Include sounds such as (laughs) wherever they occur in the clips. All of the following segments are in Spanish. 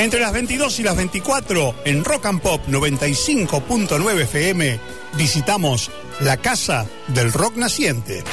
Entre las 22 y las 24, en Rock and Pop 95.9 FM, visitamos la Casa del Rock Naciente.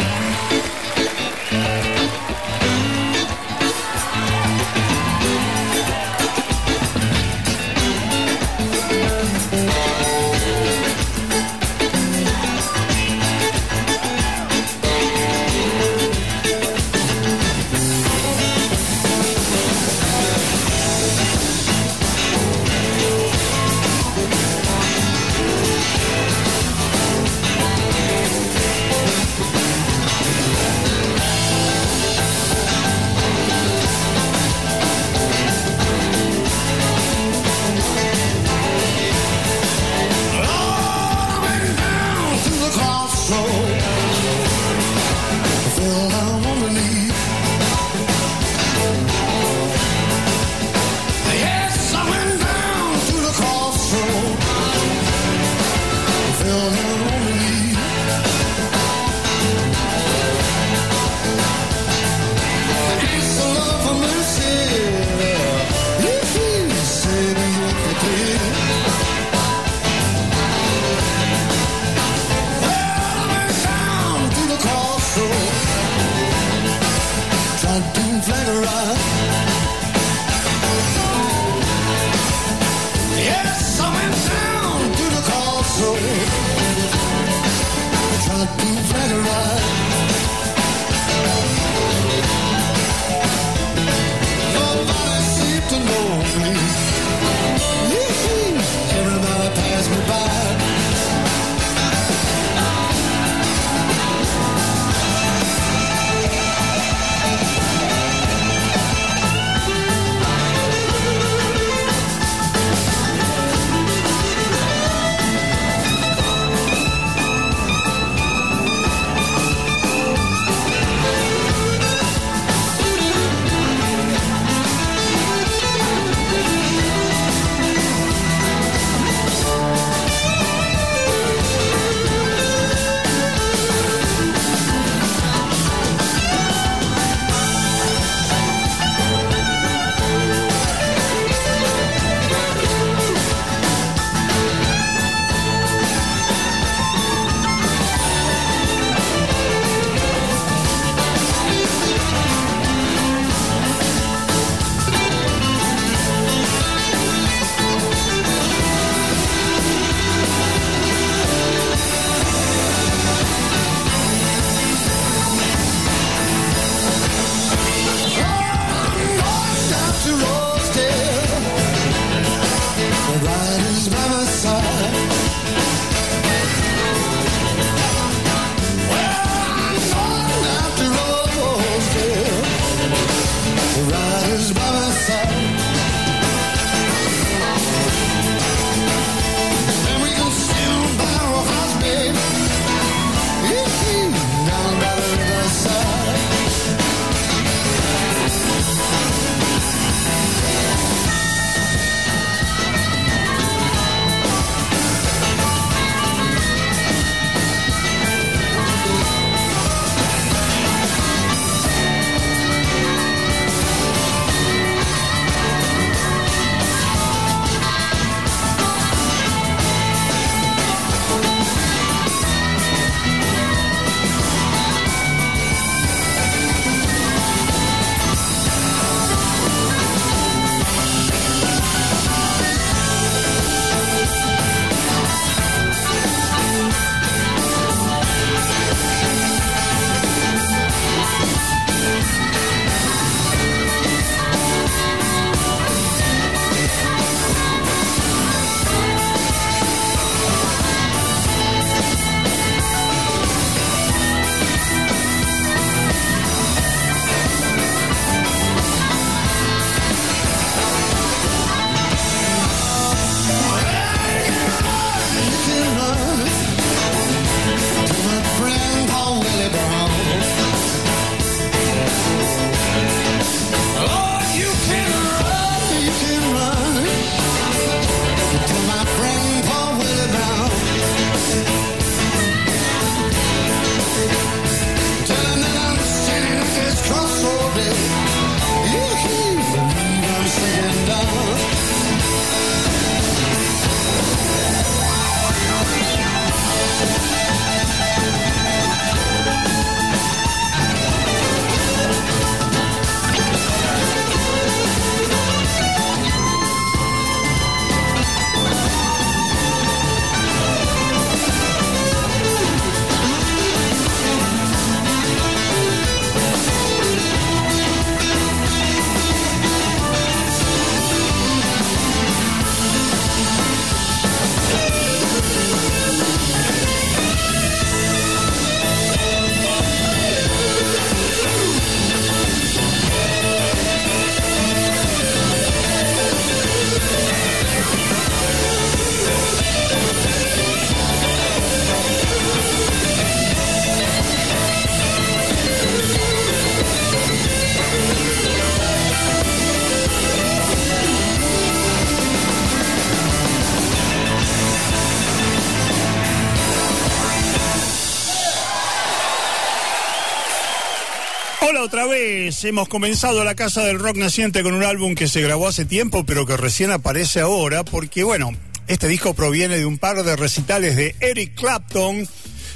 Vez, hemos comenzado la Casa del Rock Naciente con un álbum que se grabó hace tiempo pero que recién aparece ahora porque bueno, este disco proviene de un par de recitales de Eric Clapton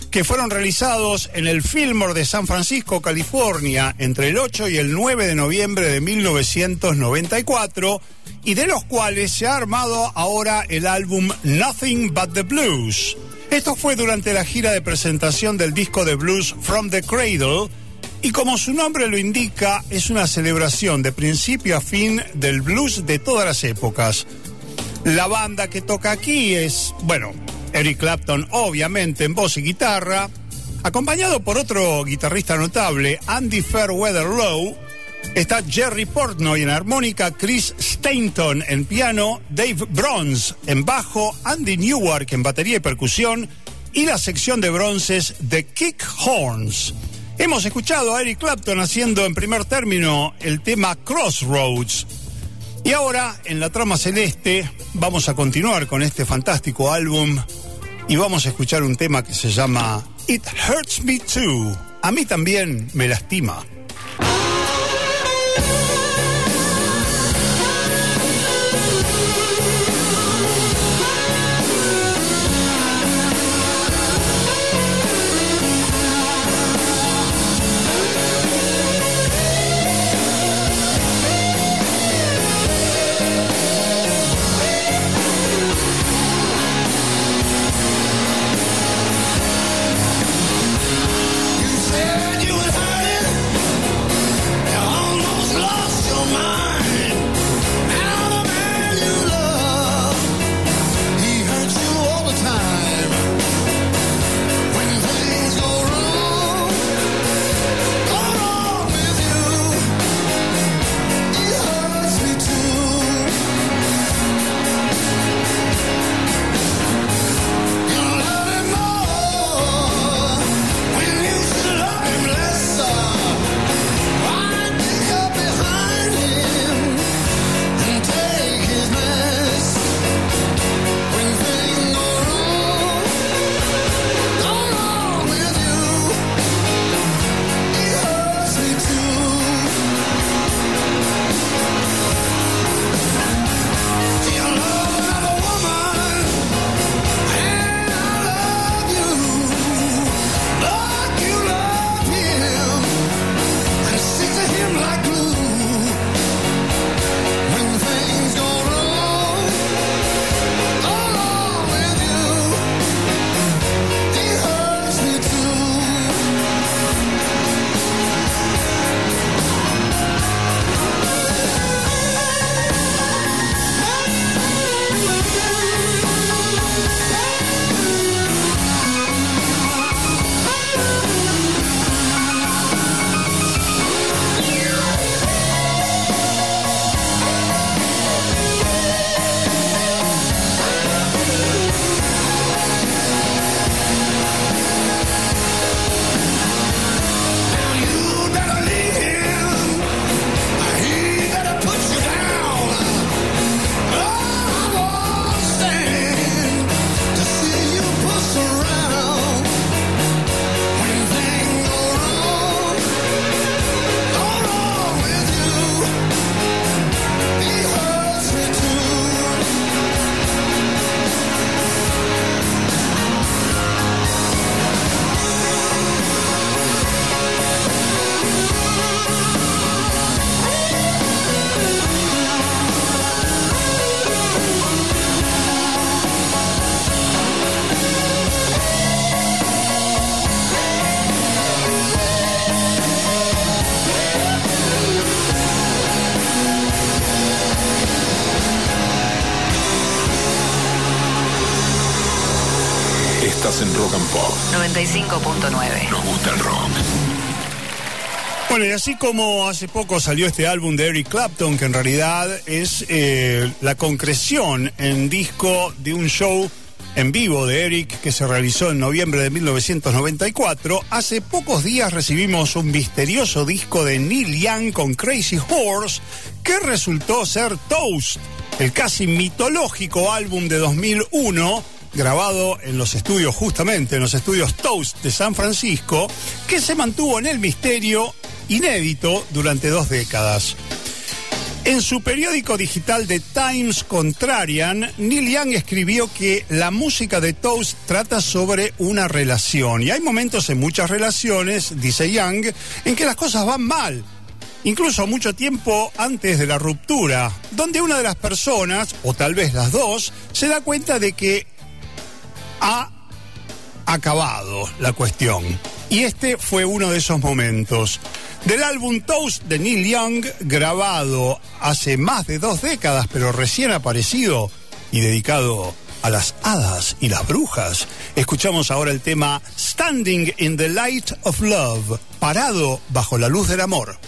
que fueron realizados en el Fillmore de San Francisco, California, entre el 8 y el 9 de noviembre de 1994, y de los cuales se ha armado ahora el álbum Nothing But the Blues. Esto fue durante la gira de presentación del disco de blues From the Cradle, y como su nombre lo indica, es una celebración de principio a fin del blues de todas las épocas. La banda que toca aquí es, bueno, Eric Clapton obviamente en voz y guitarra, acompañado por otro guitarrista notable, Andy Fairweather Lowe, está Jerry Portnoy en armónica, Chris Stainton en piano, Dave Bronze en bajo, Andy Newark en batería y percusión y la sección de bronces de Kick Horns. Hemos escuchado a Eric Clapton haciendo en primer término el tema Crossroads. Y ahora, en la trama celeste, vamos a continuar con este fantástico álbum y vamos a escuchar un tema que se llama It Hurts Me Too. A mí también me lastima. En Rock and Pop 95.9. Nos gusta el rock. Bueno, y así como hace poco salió este álbum de Eric Clapton, que en realidad es eh, la concreción en disco de un show en vivo de Eric que se realizó en noviembre de 1994, hace pocos días recibimos un misterioso disco de Neil Young con Crazy Horse que resultó ser Toast, el casi mitológico álbum de 2001 grabado en los estudios, justamente en los estudios Toast de San Francisco, que se mantuvo en el misterio inédito durante dos décadas. En su periódico digital The Times Contrarian, Neil Young escribió que la música de Toast trata sobre una relación. Y hay momentos en muchas relaciones, dice Young, en que las cosas van mal. Incluso mucho tiempo antes de la ruptura, donde una de las personas, o tal vez las dos, se da cuenta de que ha acabado la cuestión. Y este fue uno de esos momentos. Del álbum Toast de Neil Young, grabado hace más de dos décadas, pero recién aparecido y dedicado a las hadas y las brujas, escuchamos ahora el tema Standing in the Light of Love, parado bajo la luz del amor.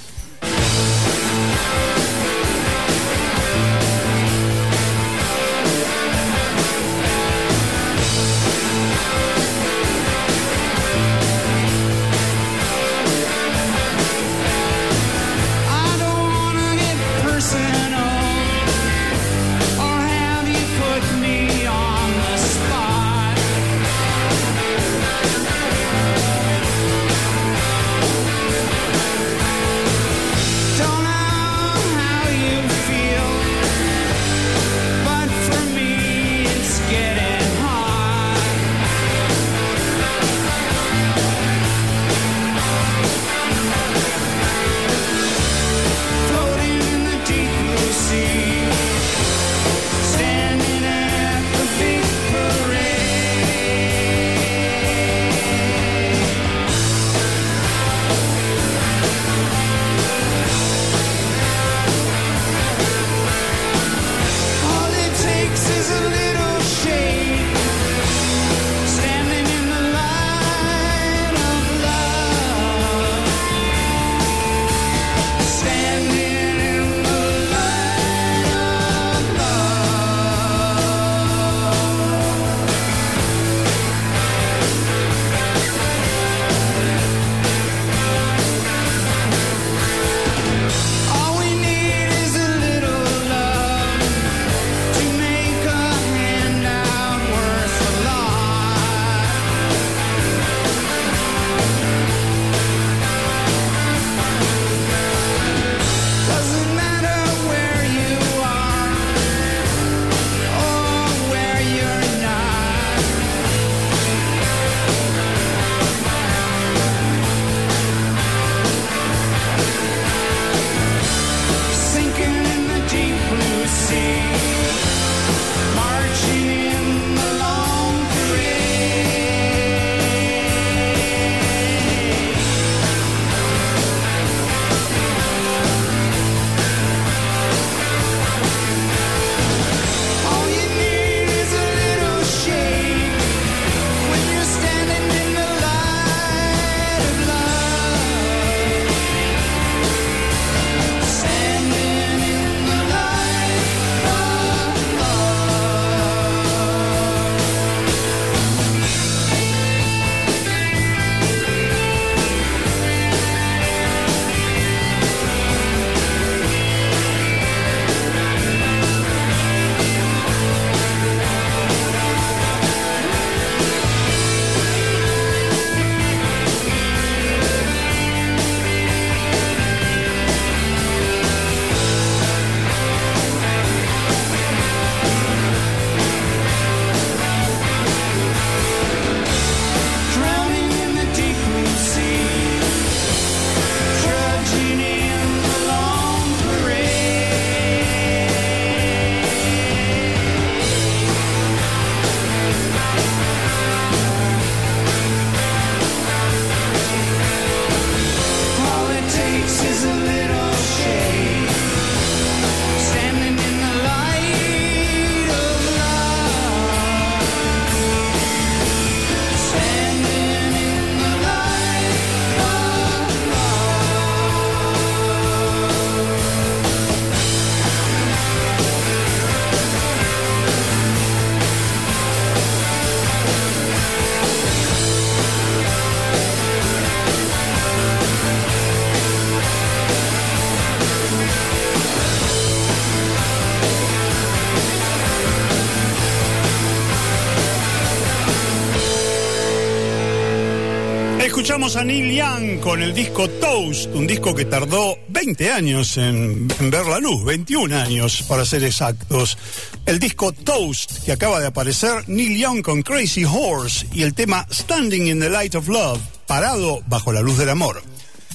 A Neil Young con el disco Toast, un disco que tardó 20 años en, en, ver la luz, 21 años para ser exactos. El disco Toast, que acaba de aparecer, Neil Young con Crazy Horse y el tema Standing in the Light of Love, parado bajo la luz del amor.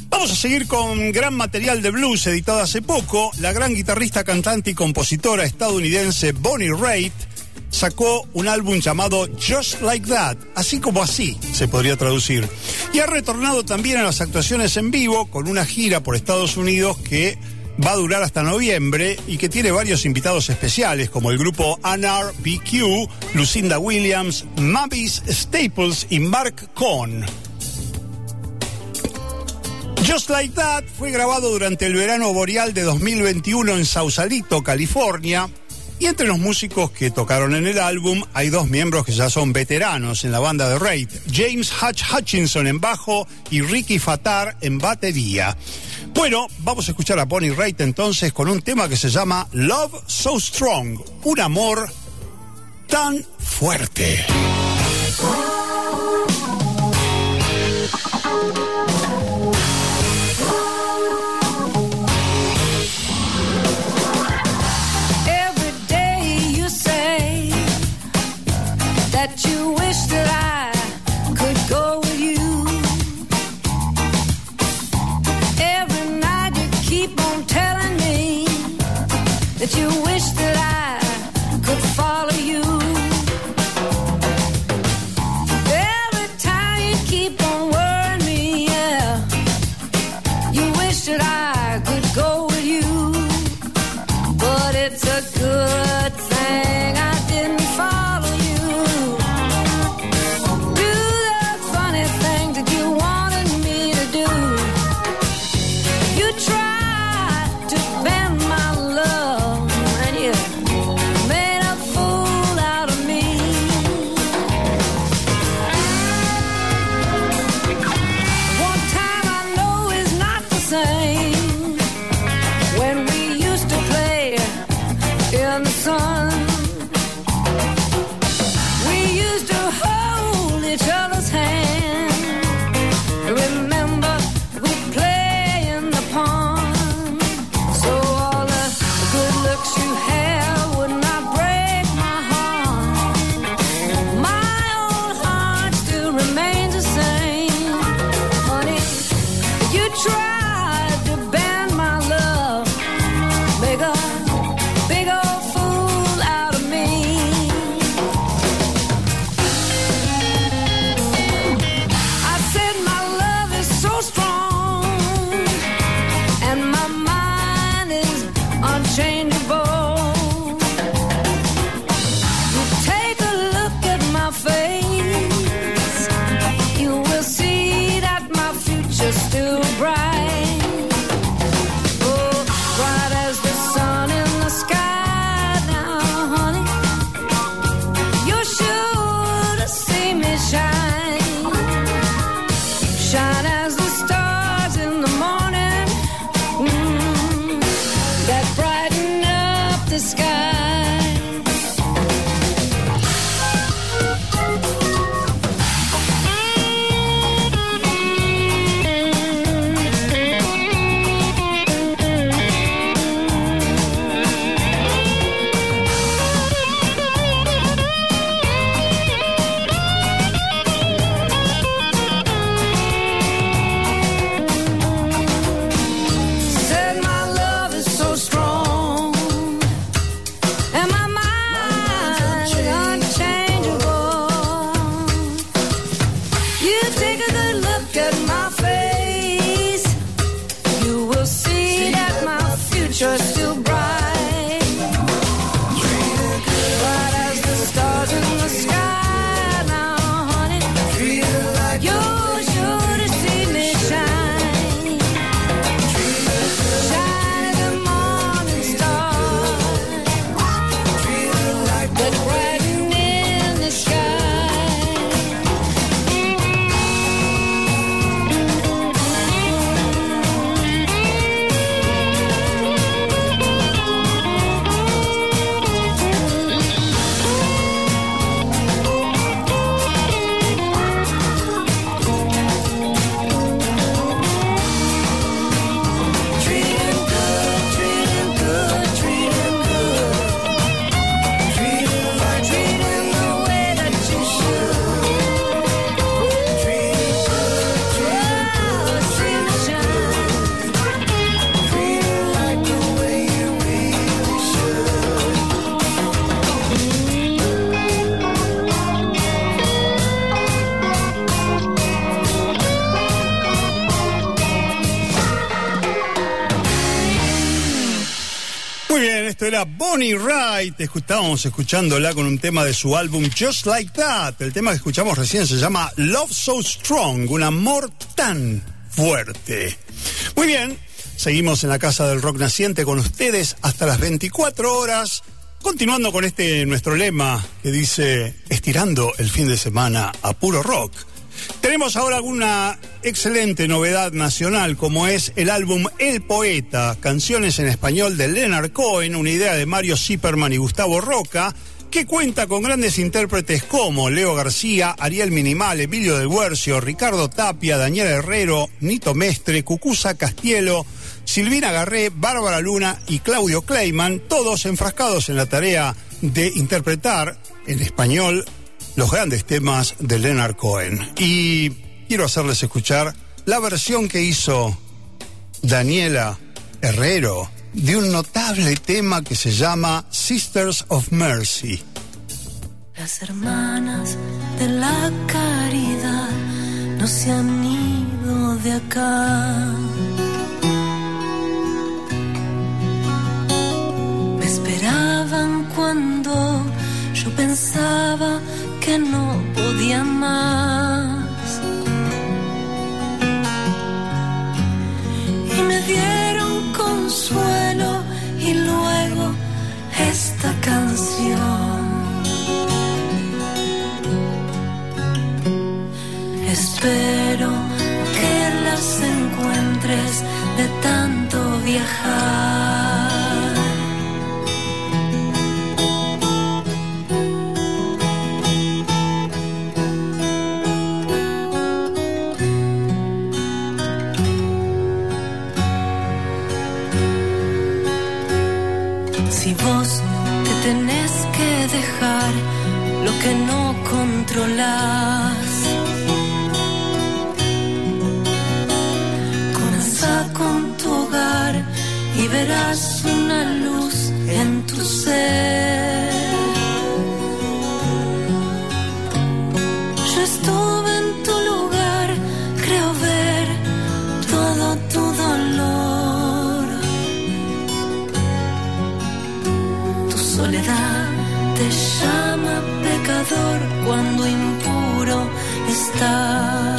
Vamos a seguir con gran material de blues editado hace poco. La gran guitarrista, cantante y compositora estadounidense Bonnie Raitt sacó un álbum llamado Just Like That, así como así se podría traducir. Y ha retornado también a las actuaciones en vivo con una gira por Estados Unidos que va a durar hasta noviembre y que tiene varios invitados especiales como el grupo NRBQ, Lucinda Williams, Mavis Staples y Mark Cohn. Just Like That fue grabado durante el verano boreal de 2021 en Sausalito, California. Y entre los músicos que tocaron en el álbum hay dos miembros que ya son veteranos en la banda de Raid, James Hutch Hutchinson en bajo y Ricky Fatar en batería. Bueno, vamos a escuchar a Bonnie Raitt entonces con un tema que se llama Love So Strong, un amor tan fuerte. Bonnie Wright. Estábamos escuchándola con un tema de su álbum Just Like That. El tema que escuchamos recién se llama Love So Strong, un amor tan fuerte. Muy bien, seguimos en la Casa del Rock Naciente con ustedes hasta las 24 horas. Continuando con este nuestro lema que dice estirando el fin de semana a puro rock. Tenemos ahora alguna excelente novedad nacional como es el álbum El Poeta, canciones en español de Leonard Cohen, una idea de Mario Zipperman y Gustavo Roca, que cuenta con grandes intérpretes como Leo García, Ariel Minimal, Emilio del Huercio, Ricardo Tapia, Daniel Herrero, Nito Mestre, Cucusa Castielo, Silvina Garré, Bárbara Luna y Claudio Kleiman, todos enfrascados en la tarea de interpretar en español los grandes temas de Leonard Cohen. Y quiero hacerles escuchar la versión que hizo Daniela Herrero de un notable tema que se llama Sisters of Mercy. Las hermanas de la caridad no se han ido de acá. Me esperaban cuando yo pensaba que no podía más. Y me dieron consuelo y luego esta canción. Espero que las encuentres de tanto viajar. Lo que no controlas, comenzá con tu hogar y verás una luz en tu ser. Cuando impuro estás.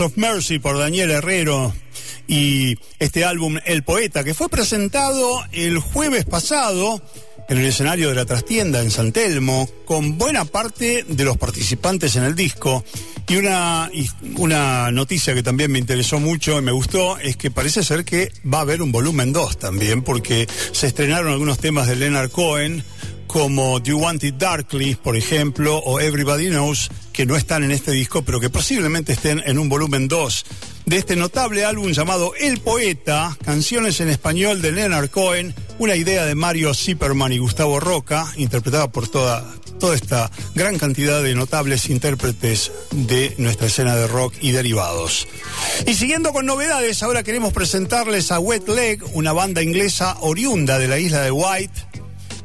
Of Mercy por Daniel Herrero y este álbum El Poeta que fue presentado el jueves pasado en el escenario de la trastienda en San Telmo con buena parte de los participantes en el disco. Y una, y una noticia que también me interesó mucho y me gustó es que parece ser que va a haber un volumen 2 también porque se estrenaron algunos temas de Leonard Cohen como Do You Want It Darkly, por ejemplo, o Everybody Knows, que no están en este disco, pero que posiblemente estén en un volumen 2 de este notable álbum llamado El Poeta, canciones en español de Leonard Cohen, una idea de Mario Zipperman y Gustavo Roca, interpretada por toda, toda esta gran cantidad de notables intérpretes de nuestra escena de rock y derivados. Y siguiendo con novedades, ahora queremos presentarles a Wet Leg, una banda inglesa oriunda de la isla de White,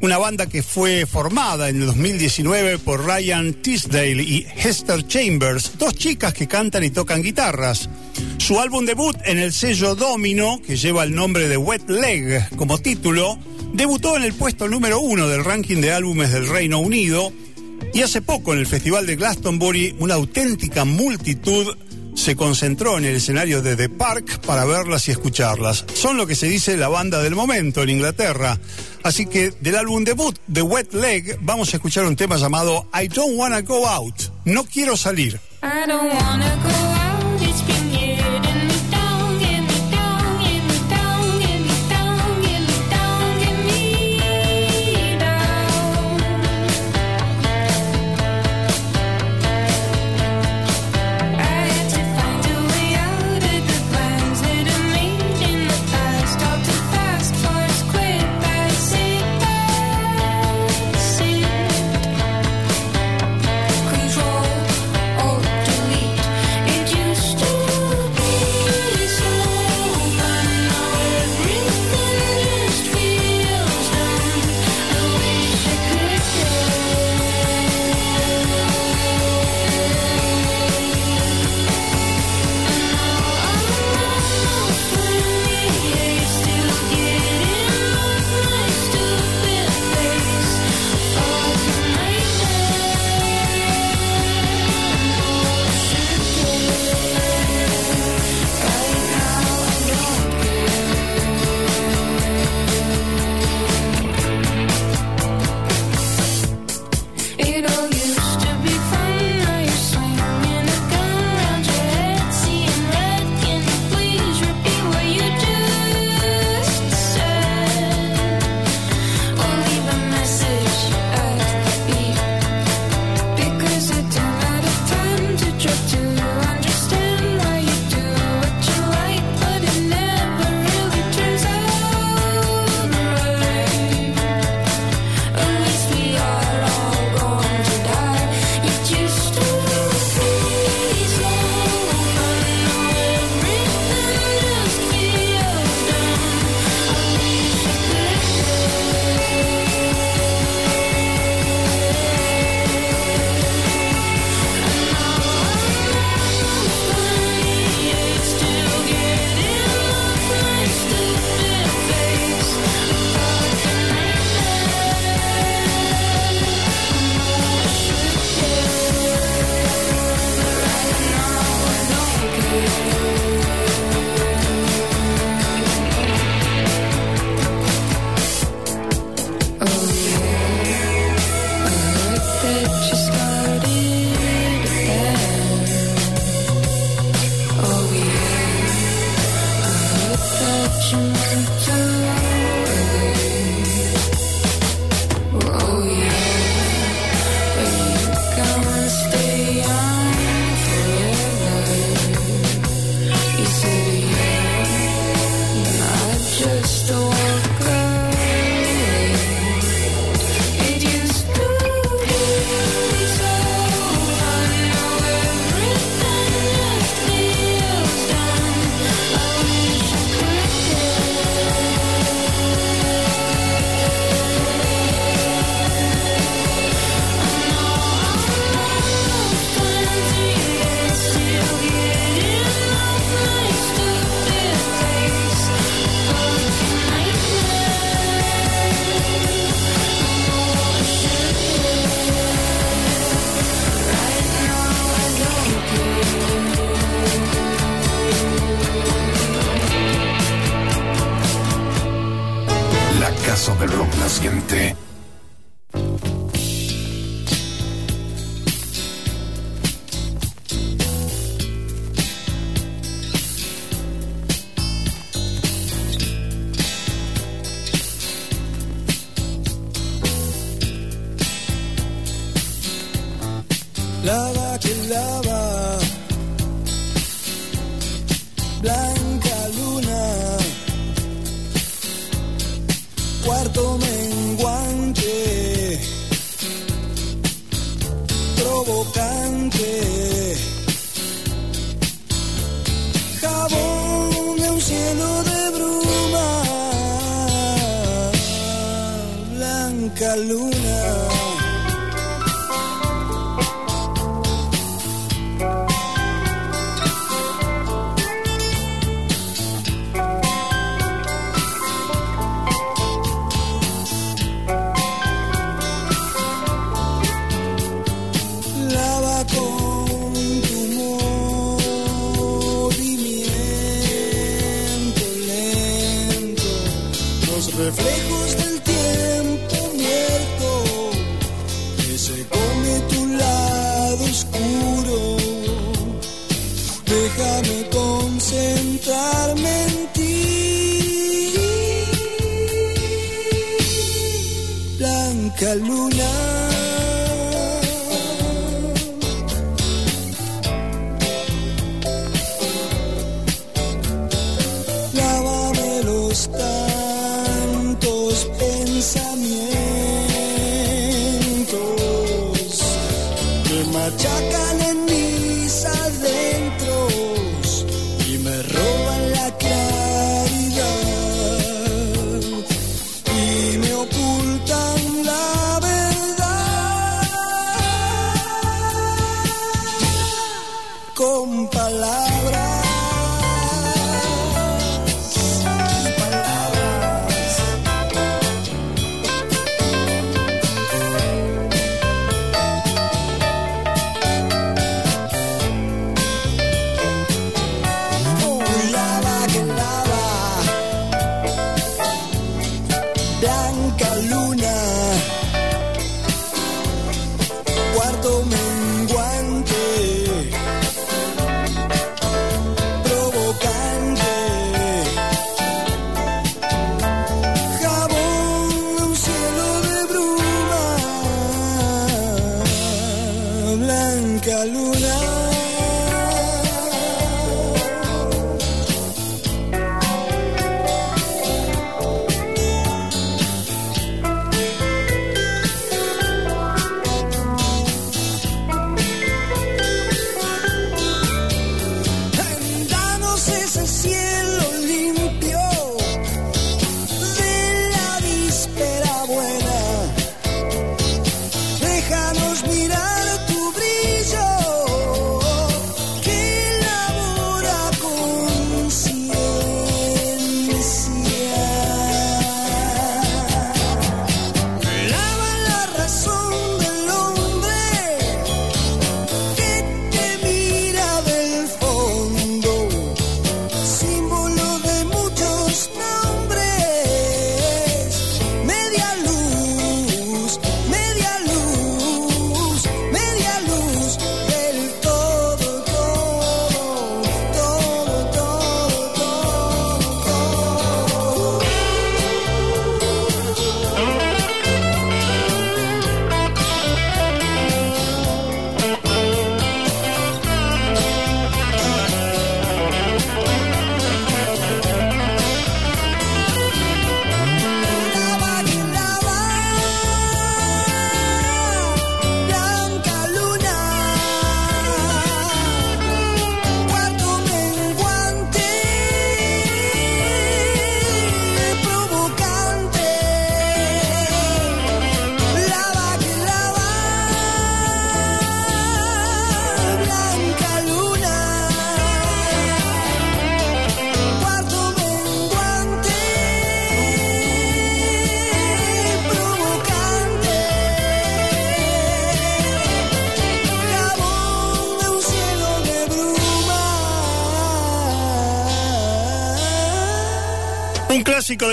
una banda que fue formada en el 2019 por Ryan Tisdale y Hester Chambers, dos chicas que cantan y tocan guitarras. Su álbum debut en el sello Domino, que lleva el nombre de Wet Leg como título, debutó en el puesto número uno del ranking de álbumes del Reino Unido y hace poco en el Festival de Glastonbury una auténtica multitud se concentró en el escenario de The Park para verlas y escucharlas. Son lo que se dice la banda del momento en Inglaterra. Así que del álbum debut The Wet Leg vamos a escuchar un tema llamado I Don't Wanna Go Out. No quiero salir. I don't wanna go out,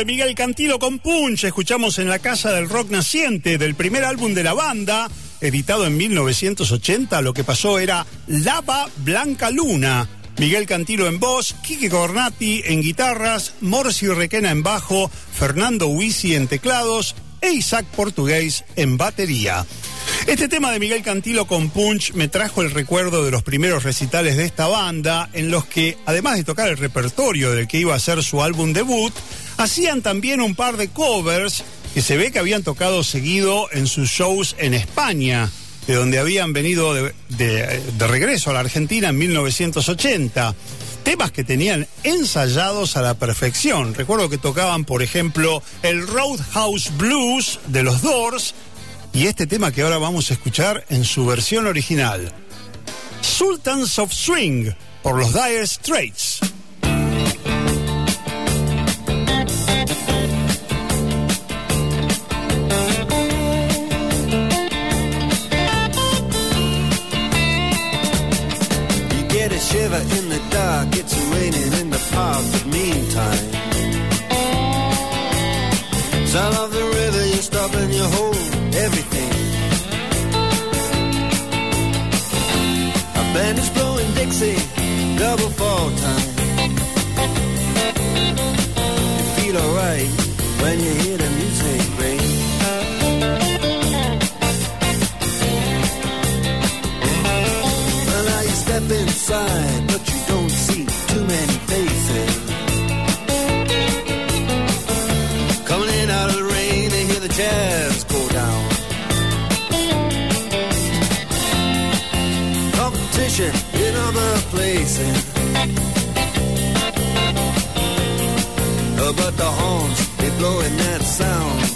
Miguel Cantilo con Punch. Escuchamos en la casa del rock naciente del primer álbum de la banda, editado en 1980. Lo que pasó era Lava Blanca Luna. Miguel Cantilo en voz, Kike Cornati en guitarras, Morsi Requena en bajo, Fernando Huisi en teclados e Isaac Portugués en batería. Este tema de Miguel Cantilo con Punch me trajo el recuerdo de los primeros recitales de esta banda, en los que, además de tocar el repertorio del que iba a ser su álbum debut, hacían también un par de covers que se ve que habían tocado seguido en sus shows en España, de donde habían venido de, de- de regreso a la Argentina en 1980. Temas que tenían ensayados a la perfección. Recuerdo que tocaban, por ejemplo, el Roadhouse Blues de los Doors y este tema que ahora vamos a escuchar en su versión original. Sultans of Swing por los Dire Straits. Fall time. You feel alright when you hear but the horns, they blowing that sound.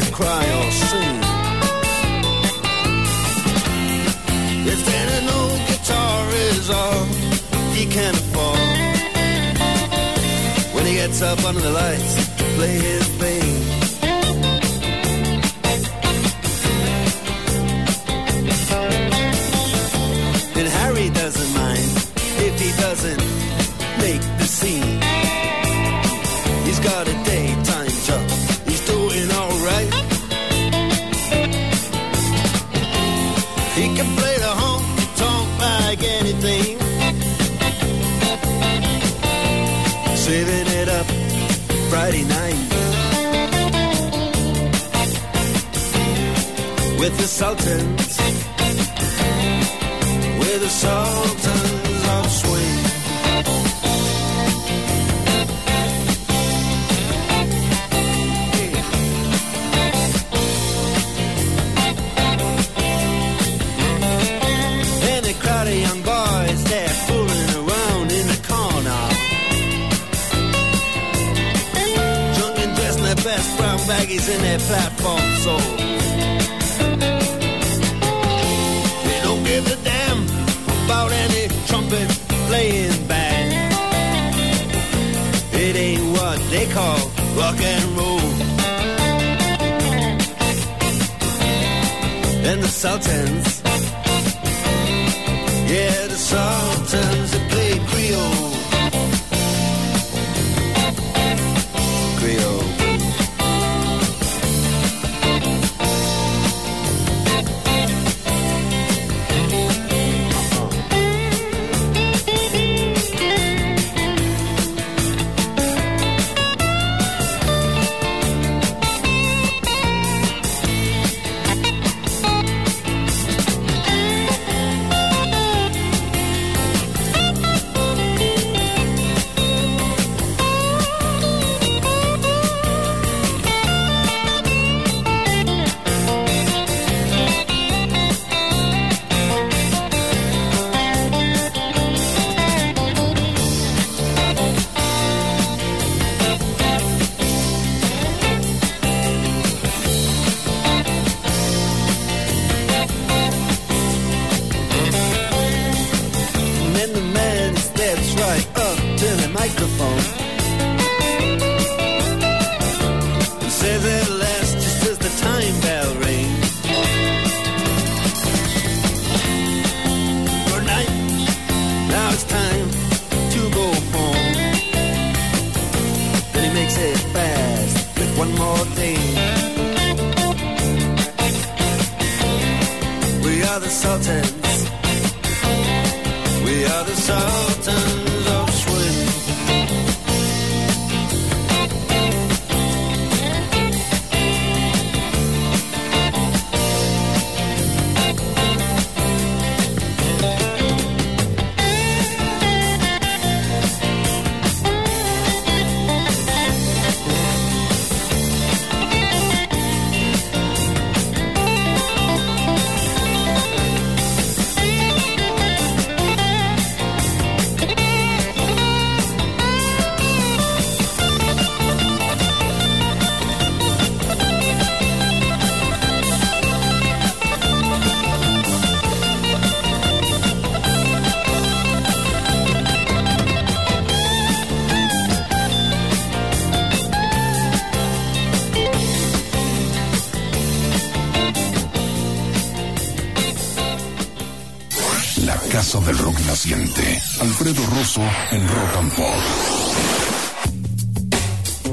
It cry or sing. If then an old guitar is all he can afford When he gets up under the lights play his thing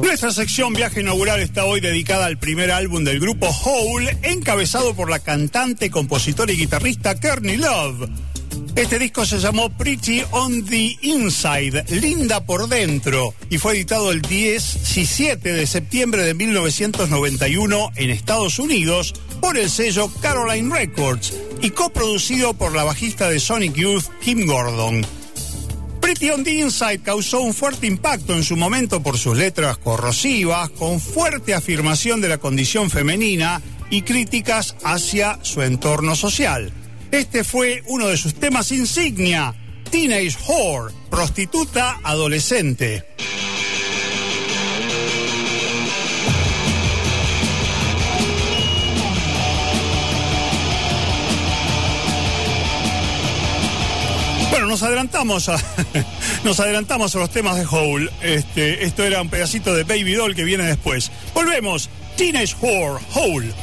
Nuestra sección viaje inaugural está hoy dedicada al primer álbum del grupo Hole, encabezado por la cantante, compositora y guitarrista Courtney Love. Este disco se llamó Pretty on the Inside, Linda por dentro, y fue editado el 17 de septiembre de 1991 en Estados Unidos por el sello Caroline Records y coproducido por la bajista de Sonic Youth, Kim Gordon. Pretty on the Inside causó un fuerte impacto en su momento por sus letras corrosivas, con fuerte afirmación de la condición femenina y críticas hacia su entorno social. Este fue uno de sus temas insignia, Teenage Whore, prostituta adolescente. Nos adelantamos a (laughs) nos adelantamos a los temas de Hole. Este, esto era un pedacito de Baby Doll que viene después. Volvemos. Teenage Whore, Hole.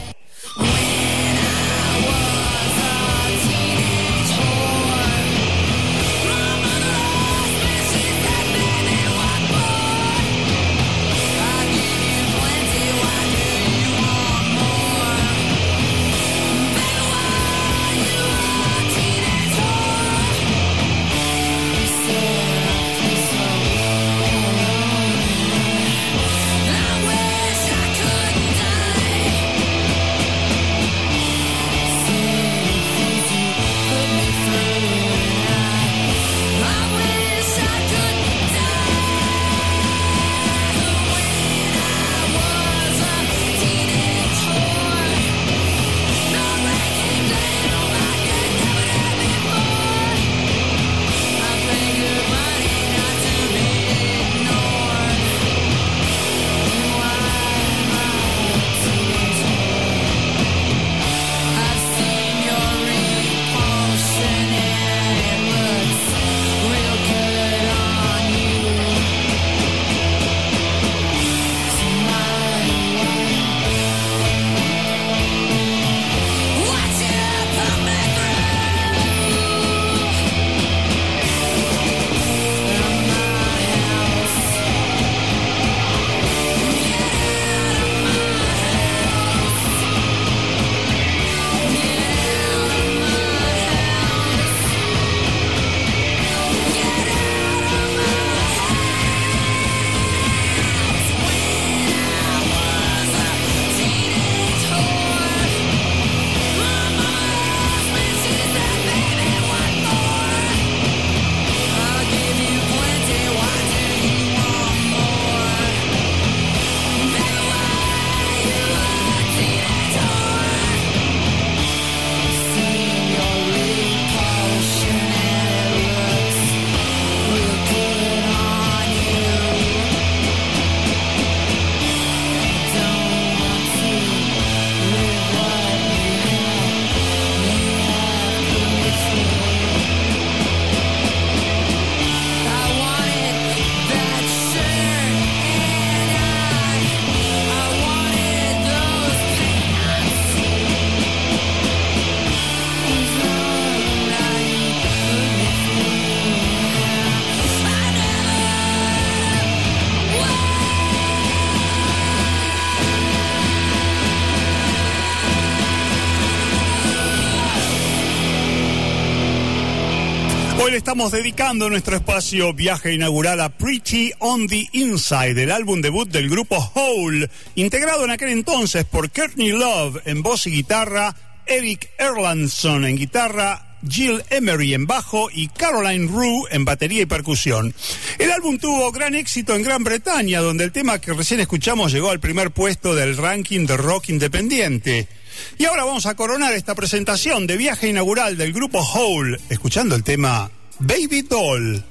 Estamos dedicando nuestro espacio viaje inaugural a Pretty on the Inside, el álbum debut del grupo Hole, integrado en aquel entonces por Courtney Love en voz y guitarra, Eric Erlandson en guitarra, Jill Emery en bajo y Caroline Rue en batería y percusión. El álbum tuvo gran éxito en Gran Bretaña, donde el tema que recién escuchamos llegó al primer puesto del ranking de rock independiente. Y ahora vamos a coronar esta presentación de viaje inaugural del grupo Hole, escuchando el tema Baby Doll.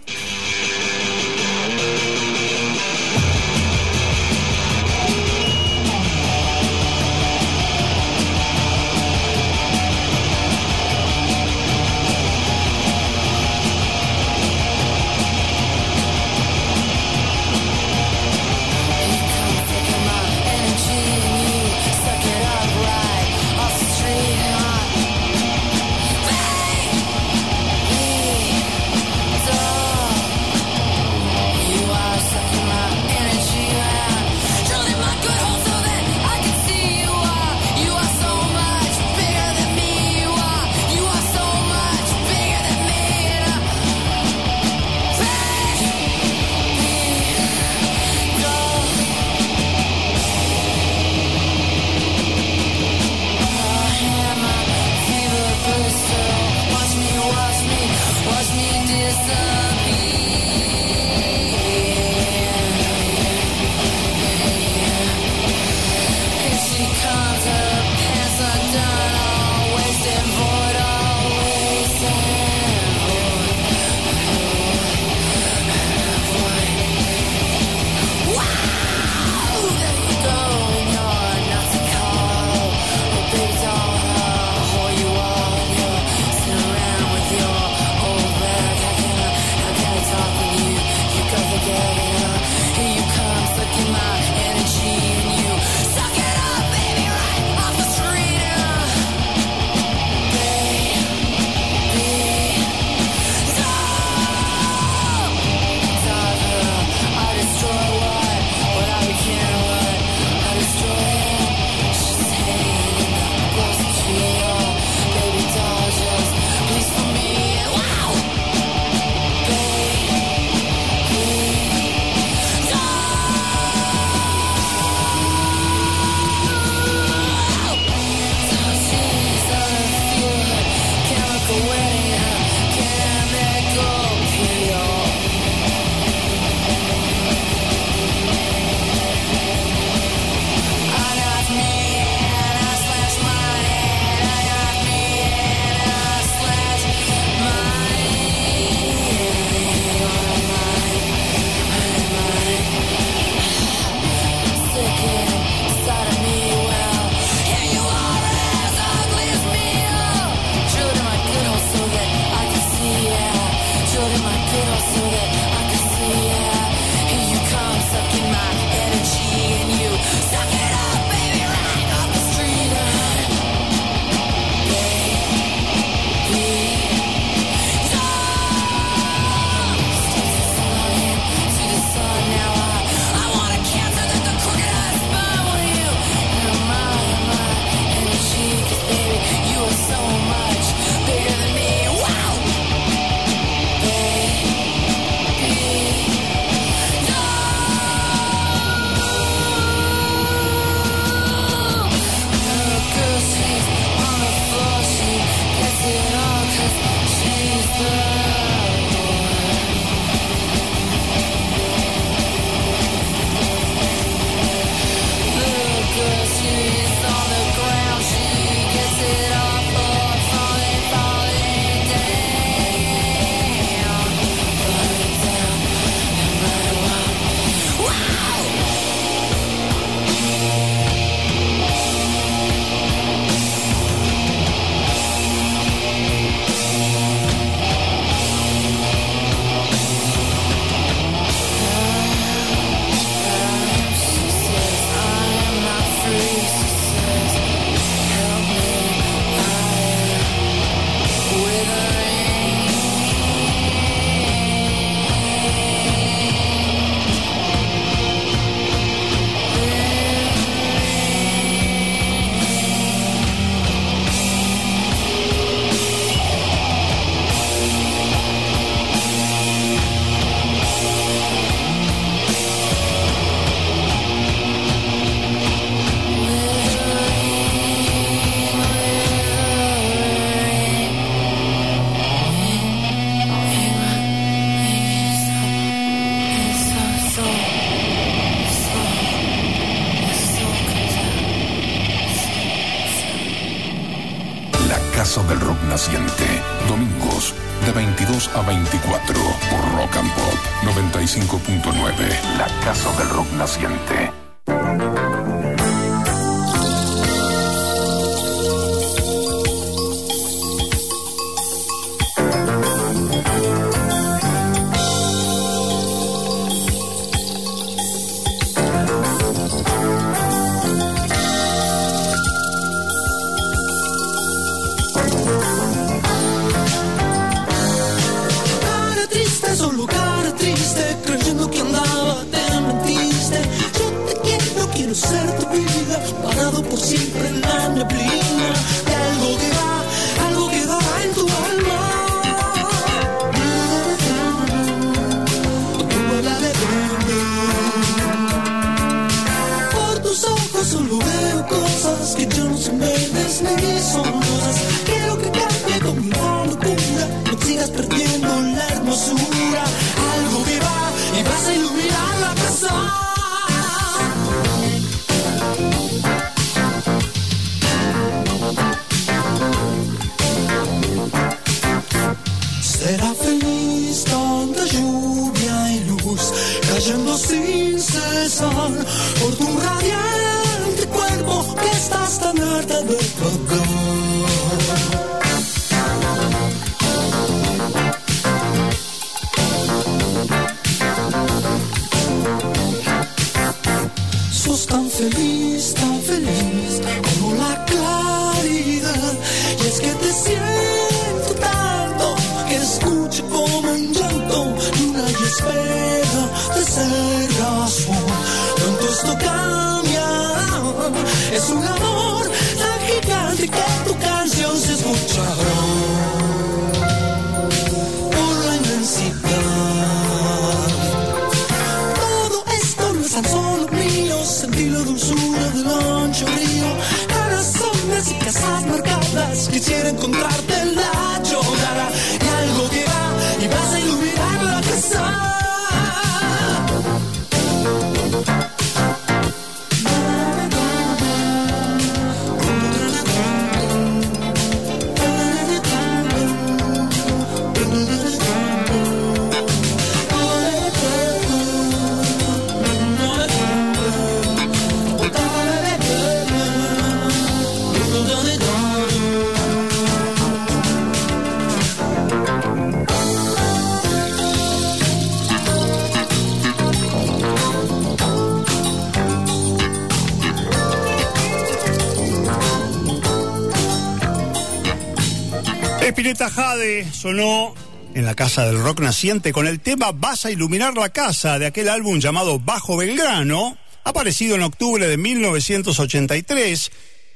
casa del rock naciente con el tema Vas a iluminar la casa de aquel álbum llamado Bajo Belgrano, aparecido en octubre de 1983,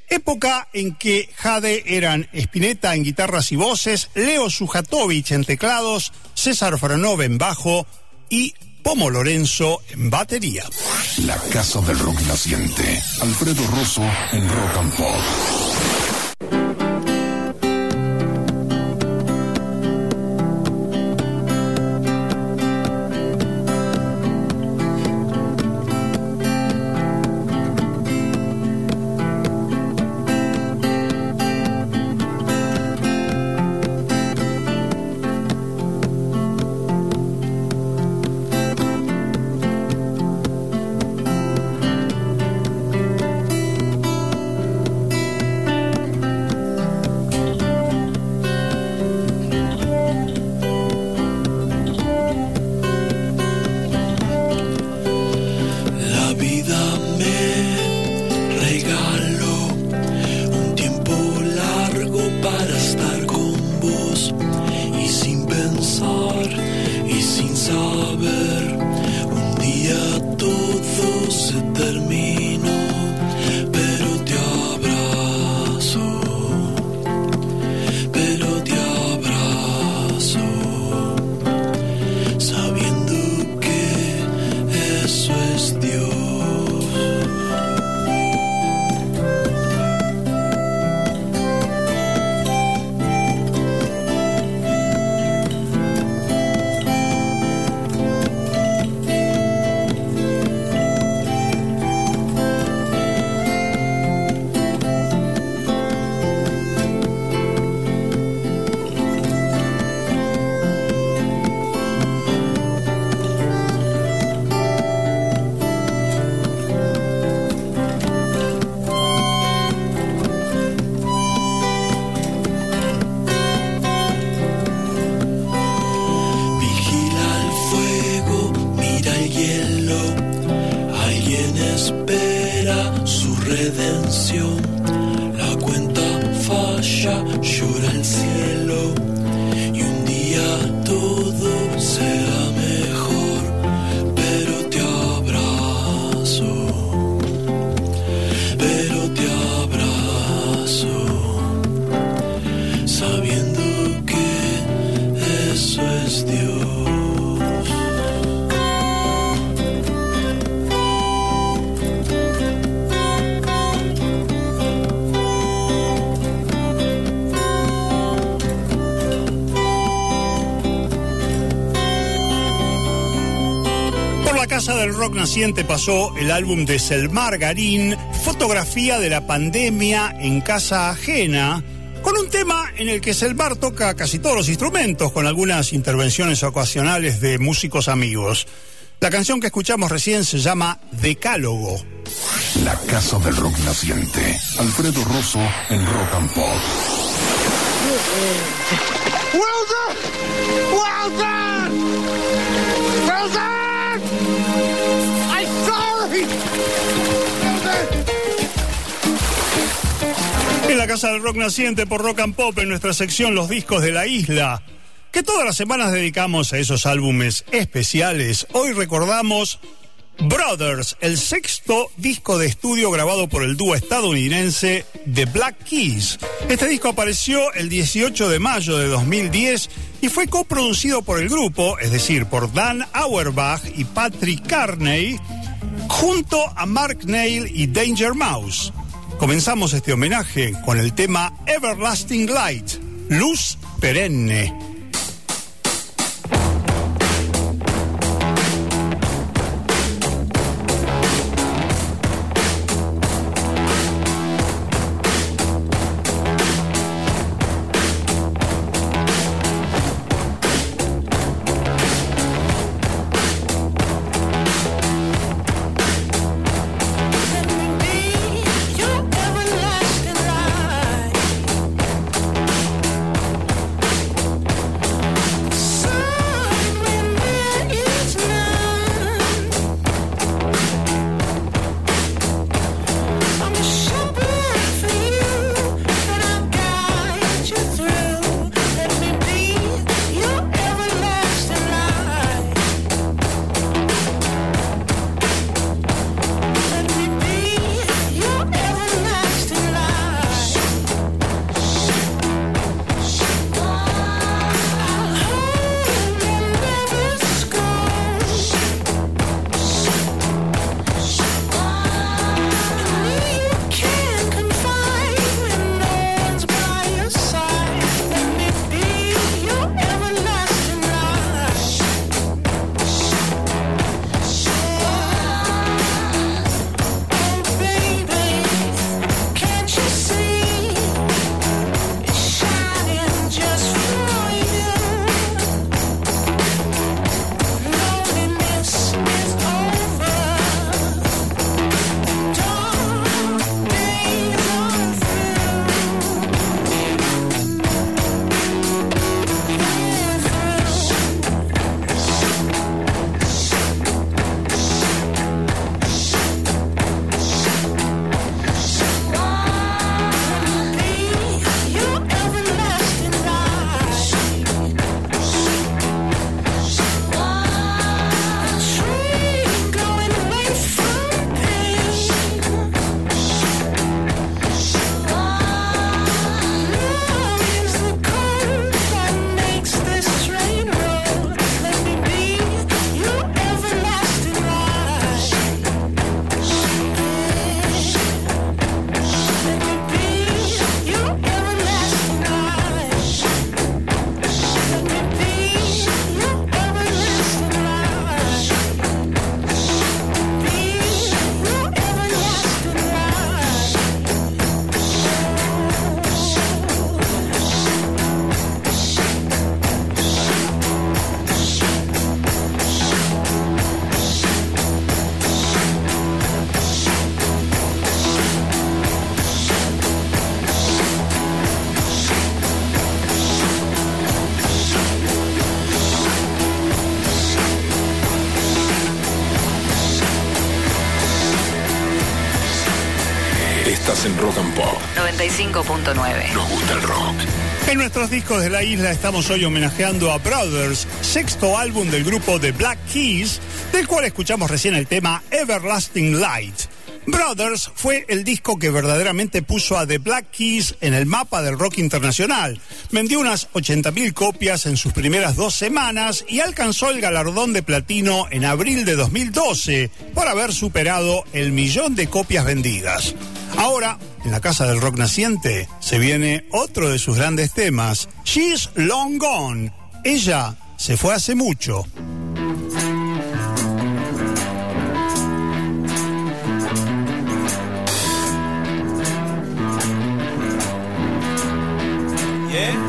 época en que Jade eran Spinetta en guitarras y voces, Leo Sujatovich en teclados, César Franov en bajo y Pomo Lorenzo en batería. La casa del rock naciente, Alfredo Rosso en rock and pop. Naciente pasó el álbum de Selmar Garín, fotografía de la pandemia en casa ajena, con un tema en el que Selmar toca casi todos los instrumentos, con algunas intervenciones ocasionales de músicos amigos. La canción que escuchamos recién se llama Decálogo. La Casa del Rock Naciente. Alfredo Rosso en Rock and Pop. Well done! Well done! Well done! En la Casa del Rock Naciente por Rock and Pop, en nuestra sección Los Discos de la Isla, que todas las semanas dedicamos a esos álbumes especiales. Hoy recordamos Brothers, el sexto disco de estudio grabado por el dúo estadounidense The Black Keys. Este disco apareció el 18 de mayo de 2010 y fue coproducido por el grupo, es decir, por Dan Auerbach y Patrick Carney, junto a Mark Neil y Danger Mouse. Comenzamos este homenaje con el tema Everlasting Light, Luz Perenne. 95.9. Nos gusta el rock. En nuestros discos de la isla estamos hoy homenajeando a Brothers, sexto álbum del grupo The Black Keys, del cual escuchamos recién el tema Everlasting Light. Brothers fue el disco que verdaderamente puso a The Black Keys en el mapa del rock internacional. Vendió unas 80.000 copias en sus primeras dos semanas y alcanzó el galardón de platino en abril de 2012 por haber superado el millón de copias vendidas. Ahora, en la Casa del Rock Naciente, se viene otro de sus grandes temas, She's Long Gone. Ella se fue hace mucho. She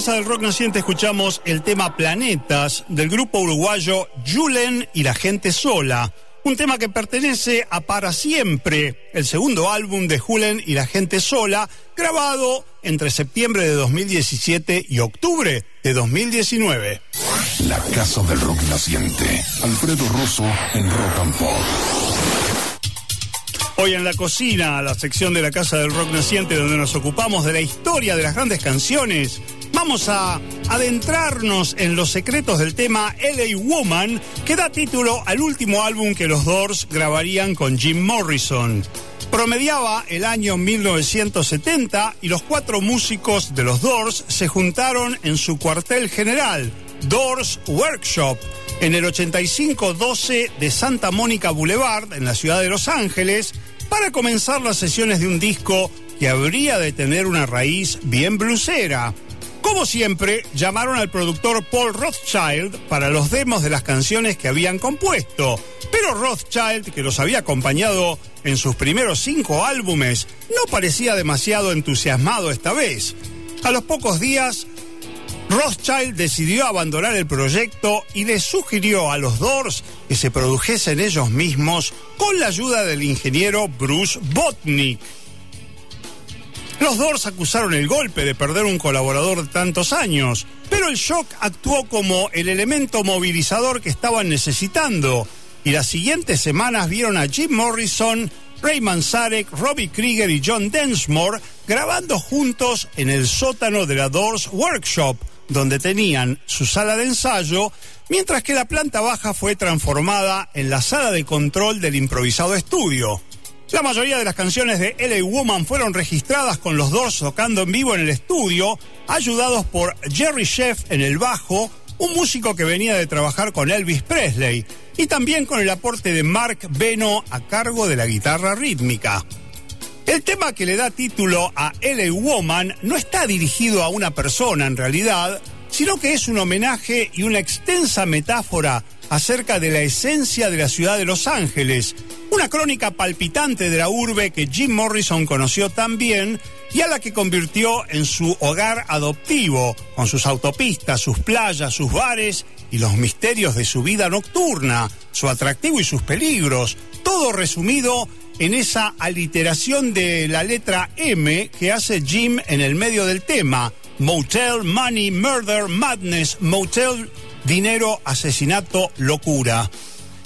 Casa del Rock Naciente escuchamos el tema Planetas del grupo uruguayo Julen y la gente sola. Un tema que pertenece a Para Siempre, el segundo álbum de Julen y la gente sola, grabado entre septiembre de 2017 y octubre de 2019. La Casa del Rock Naciente. Alfredo Rosso en Rock and Pop. Hoy en la cocina, la sección de la Casa del Rock Naciente, donde nos ocupamos de la historia de las grandes canciones, vamos a adentrarnos en los secretos del tema LA Woman, que da título al último álbum que los Doors grabarían con Jim Morrison. Promediaba el año 1970 y los cuatro músicos de los Doors se juntaron en su cuartel general, Doors Workshop, en el 8512 de Santa Mónica Boulevard, en la ciudad de Los Ángeles, para comenzar las sesiones de un disco que habría de tener una raíz bien blusera. Como siempre, llamaron al productor Paul Rothschild para los demos de las canciones que habían compuesto, pero Rothschild, que los había acompañado en sus primeros cinco álbumes, no parecía demasiado entusiasmado esta vez. A los pocos días, Rothschild decidió abandonar el proyecto y le sugirió a los Doors que se produjesen ellos mismos con la ayuda del ingeniero Bruce Botnick. Los Doors acusaron el golpe de perder un colaborador de tantos años, pero el shock actuó como el elemento movilizador que estaban necesitando, y las siguientes semanas vieron a Jim Morrison, Ray Manzarek, Robbie Krieger y John Densmore grabando juntos en el sótano de la Doors Workshop, donde tenían su sala de ensayo, mientras que la planta baja fue transformada en la sala de control del improvisado estudio. La mayoría de las canciones de LA Woman fueron registradas con los Doors tocando en vivo en el estudio, ayudados por Jerry Sheff en el bajo, un músico que venía de trabajar con Elvis Presley, y también con el aporte de Mark Beno a cargo de la guitarra rítmica. El tema que le da título a LA Woman no está dirigido a una persona en realidad, sino que es un homenaje y una extensa metáfora acerca de la esencia de la ciudad de Los Ángeles, una crónica palpitante de la urbe que Jim Morrison conoció tan bien y a la que convirtió en su hogar adoptivo, con sus autopistas, sus playas, sus bares y los misterios de su vida nocturna, su atractivo y sus peligros, todo resumido en esa aliteración de la letra M que hace Jim en el medio del tema. Motel, money, murder, madness, motel, dinero, asesinato, locura.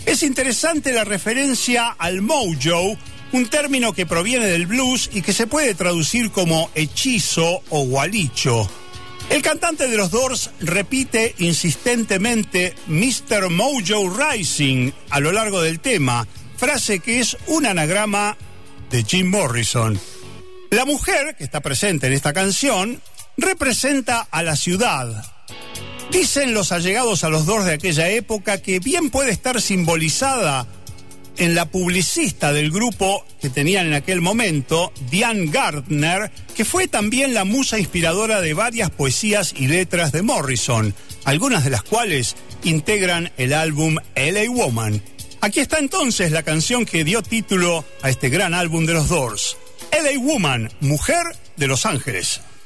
Es interesante la referencia al mojo, un término que proviene del blues y que se puede traducir como hechizo o gualicho. El cantante de los Doors repite insistentemente Mr. Mojo Rising a lo largo del tema, frase que es un anagrama de Jim Morrison. La mujer que está presente en esta canción representa a la ciudad. Dicen los allegados a los Doors de aquella época que bien puede estar simbolizada en la publicista del grupo que tenían en aquel momento, Diane Gardner, que fue también la musa inspiradora de varias poesías y letras de Morrison, algunas de las cuales integran el álbum LA Woman. Aquí está entonces la canción que dio título a este gran álbum de los Doors, LA Woman, Mujer de Los Ángeles.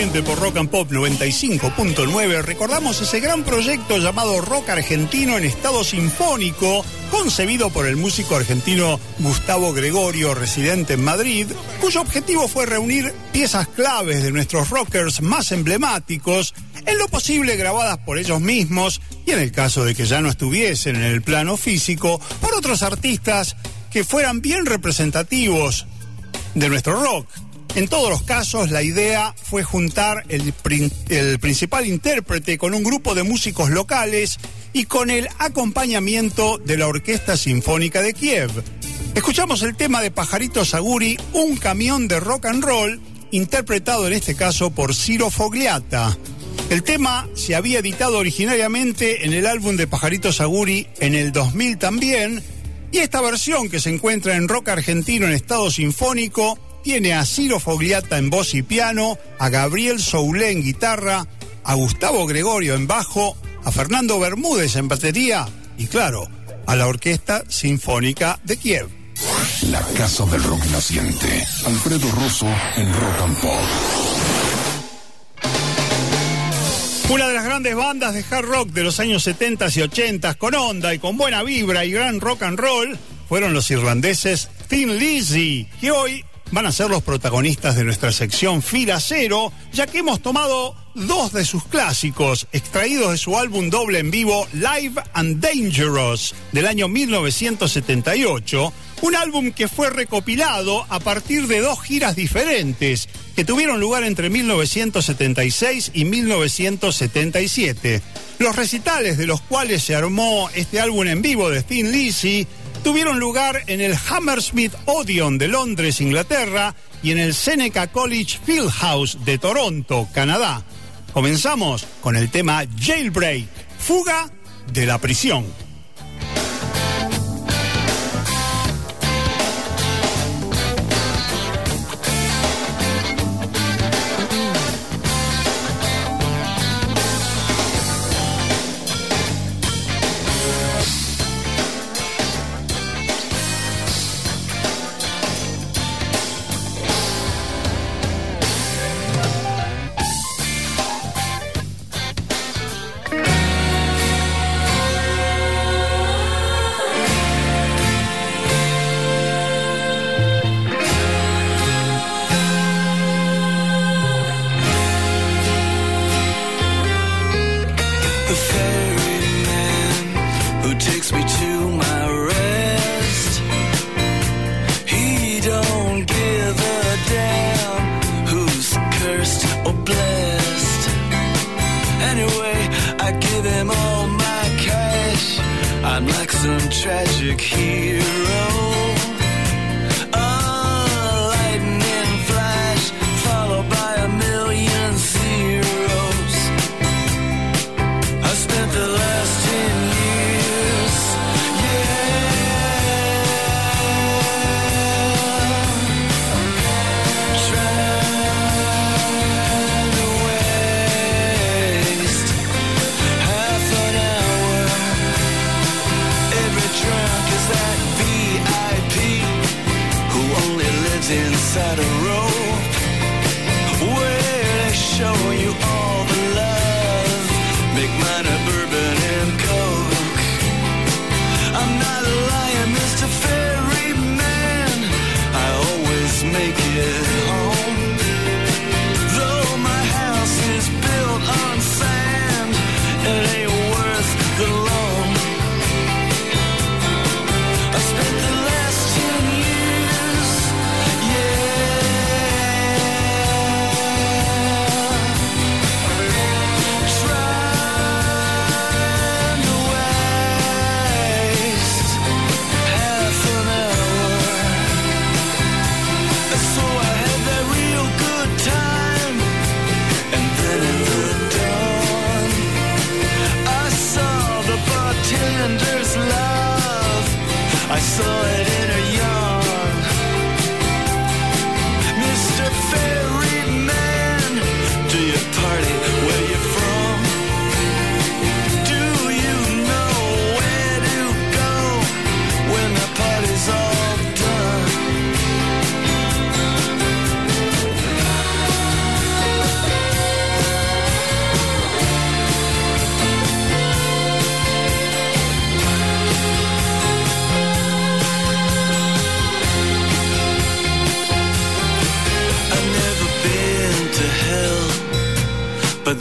por Rock and Pop 95.9 recordamos ese gran proyecto llamado Rock Argentino en estado sinfónico, concebido por el músico argentino Gustavo Gregorio, residente en Madrid, cuyo objetivo fue reunir piezas claves de nuestros rockers más emblemáticos, en lo posible grabadas por ellos mismos y en el caso de que ya no estuviesen en el plano físico, por otros artistas que fueran bien representativos de nuestro rock. En todos los casos, la idea fue juntar el, principal intérprete con un grupo de músicos locales y con el acompañamiento de la Orquesta Sinfónica de Kiev. Escuchamos el tema de Pajarito Saguri, un camión de rock and roll, interpretado en este caso por Ciro Fogliata. El tema se había editado originariamente en el álbum de Pajarito Saguri en el 2000 también, y esta versión que se encuentra en rock argentino en estado sinfónico tiene a Ciro Fogliata en voz y piano, a Gabriel Soulé en guitarra, a Gustavo Gregorio en bajo, a Fernando Bermúdez en batería y claro, a la Orquesta Sinfónica de Kiev. La Casa del Rock Naciente. Alfredo Rosso en Rock and Pop. Una de las grandes bandas de hard rock de los años 70 y 80 con onda y con buena vibra y gran rock and roll fueron los irlandeses Thin Lizzy, que hoy van a ser los protagonistas de nuestra sección Fila Cero, ya que hemos tomado dos de sus clásicos, extraídos de su álbum doble en vivo Live and Dangerous del año 1978, un álbum que fue recopilado a partir de dos giras diferentes que tuvieron lugar entre 1976 y 1977. Los recitales de los cuales se armó este álbum en vivo de Thin Lizzy tuvieron lugar en el Hammersmith Odeon de Londres, Inglaterra, y en el Seneca College Fieldhouse de Toronto, Canadá. Comenzamos con el tema Jailbreak, fuga de la prisión.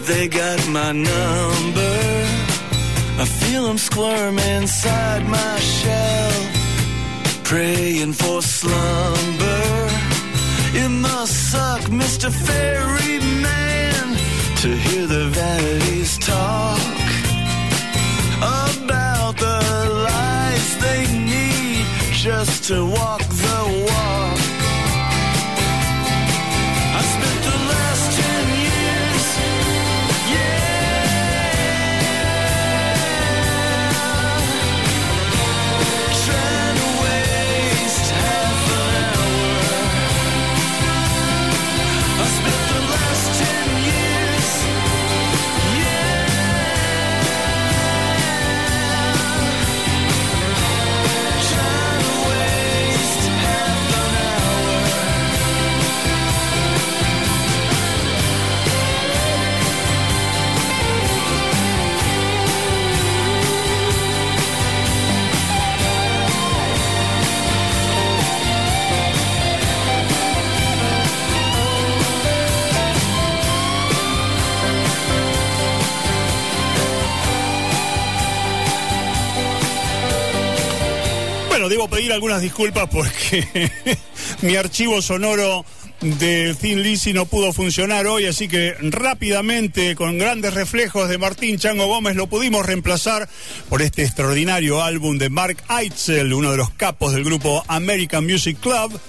They got my number. I feel 'em squirm inside my shell, praying for slumber. It must suck, Mr. Ferryman, to hear the vanities talk about the lies they need just to walk. Debo pedir algunas disculpas porque (laughs) mi archivo sonoro de Thin Lizzy no pudo funcionar hoy, así que rápidamente, con grandes reflejos de Martín Chango Gómez, lo pudimos reemplazar por este extraordinario álbum de Mark Eitzel, uno de los capos del grupo American Music Club.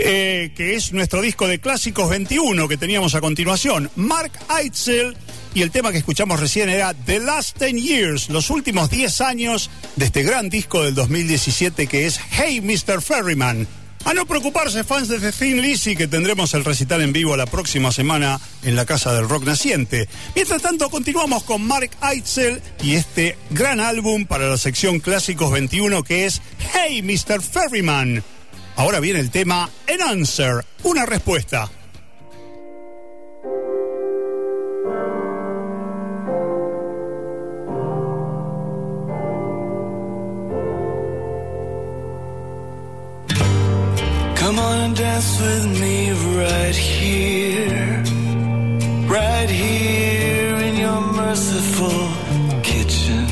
eh, que es nuestro disco de clásicos 21 que teníamos a continuación. Mark Eitzel y el tema que escuchamos recién era The Last 10 Years, los últimos 10 años de este gran disco del 2017 que es Hey Mr. Ferryman. A no preocuparse, fans de The Thin Lizzy, que tendremos el recital en vivo la próxima semana en la Casa del Rock Naciente. Mientras tanto, continuamos con Mark Eitzel y este gran álbum para la sección Clásicos 21 que es Hey Mr. Ferryman. Ahora viene el tema An Answer, una respuesta. And dance with me right here, right here in your merciful kitchen.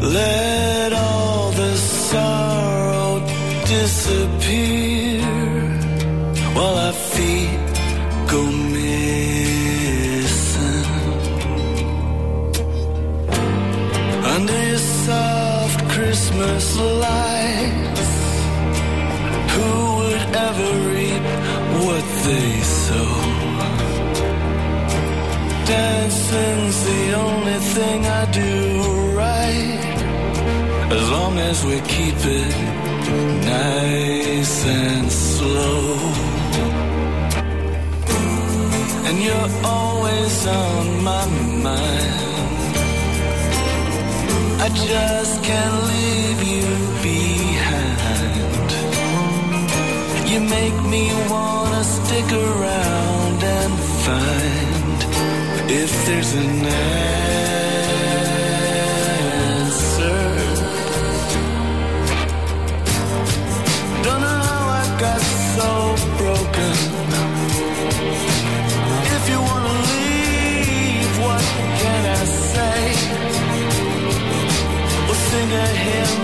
Let all the sorrow disappear while our feet go missing. Under your soft Christmas lights. They? Dancing's the only thing I do right, as long as we keep it nice and slow. And you're always on my mind. I just can't leave you behind. You make me wanna stick around and find if there's an answer. Don't know how I got so broken. If you wanna leave, what can I say? We'll sing a hymn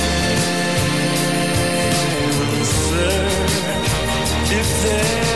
easy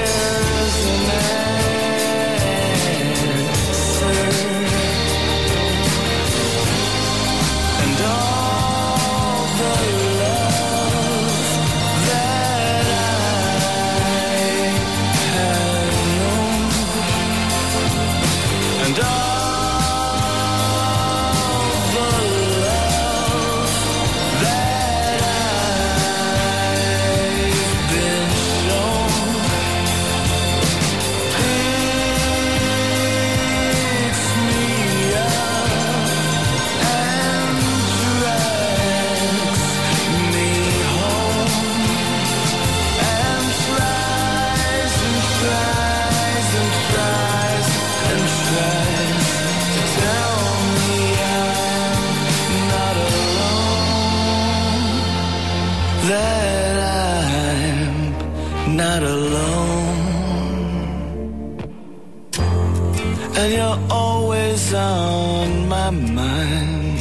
on my mind.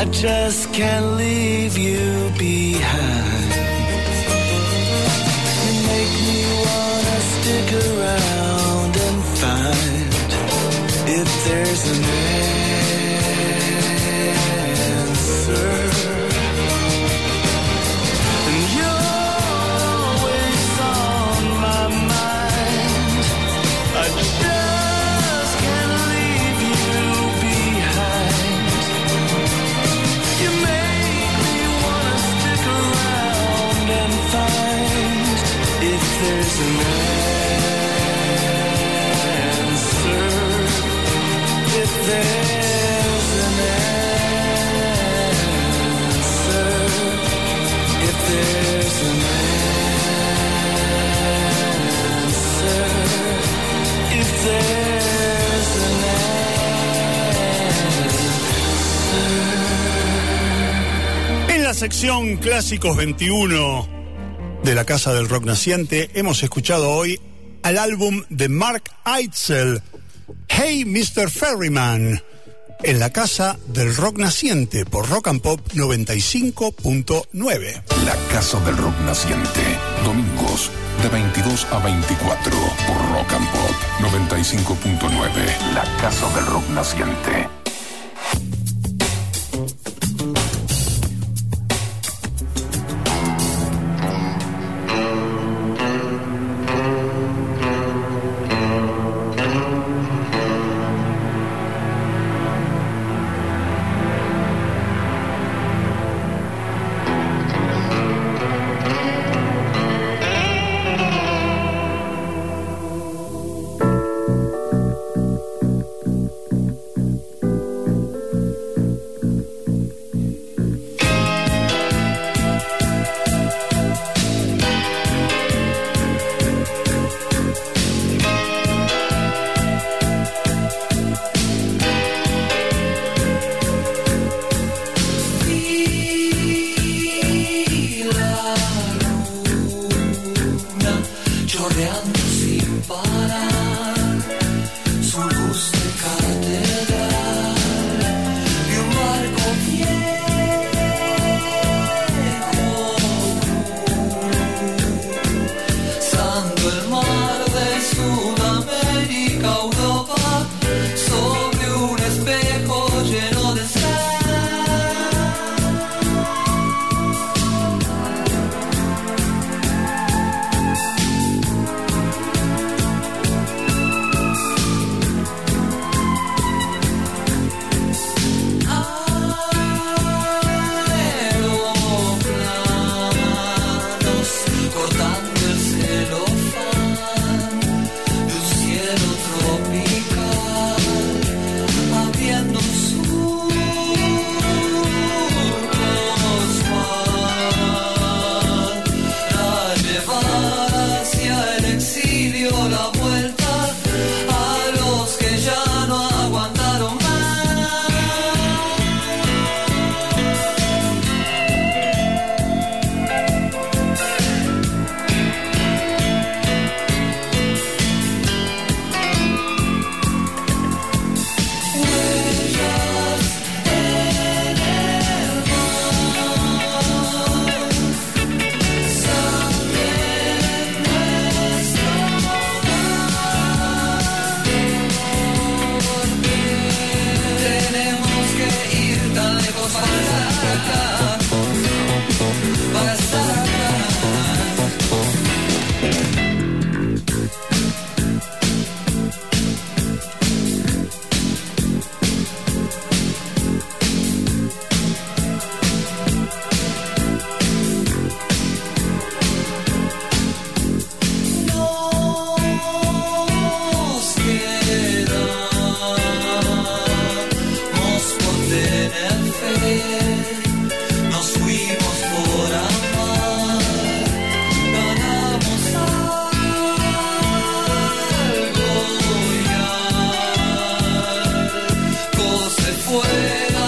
I just can't leave you sección Clásicos 21 de la Casa del Rock Naciente hemos escuchado hoy al álbum de Mark Eitzel, Hey Mr. Ferryman, en la Casa del Rock Naciente por Rock and Pop 95.9. La Casa del Rock Naciente. Domingos de 22 a 24 por Rock and Pop 95.9. La Casa del Rock Naciente.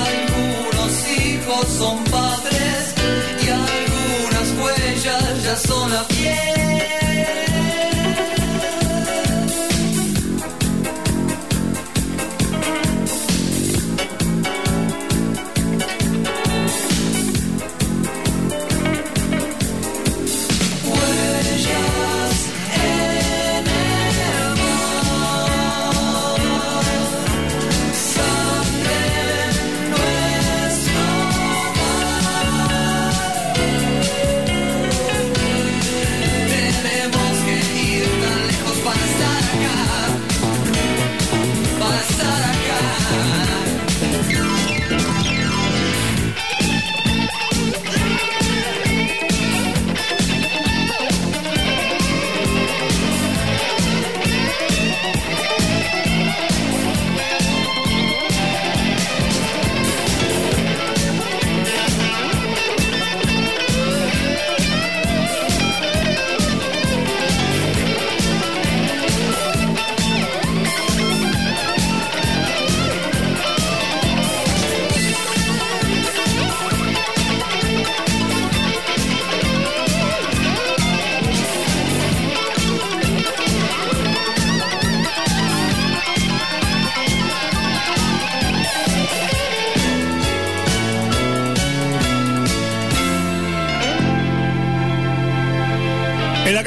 Algunos hijos son padres y algunas huellas ya son la piel.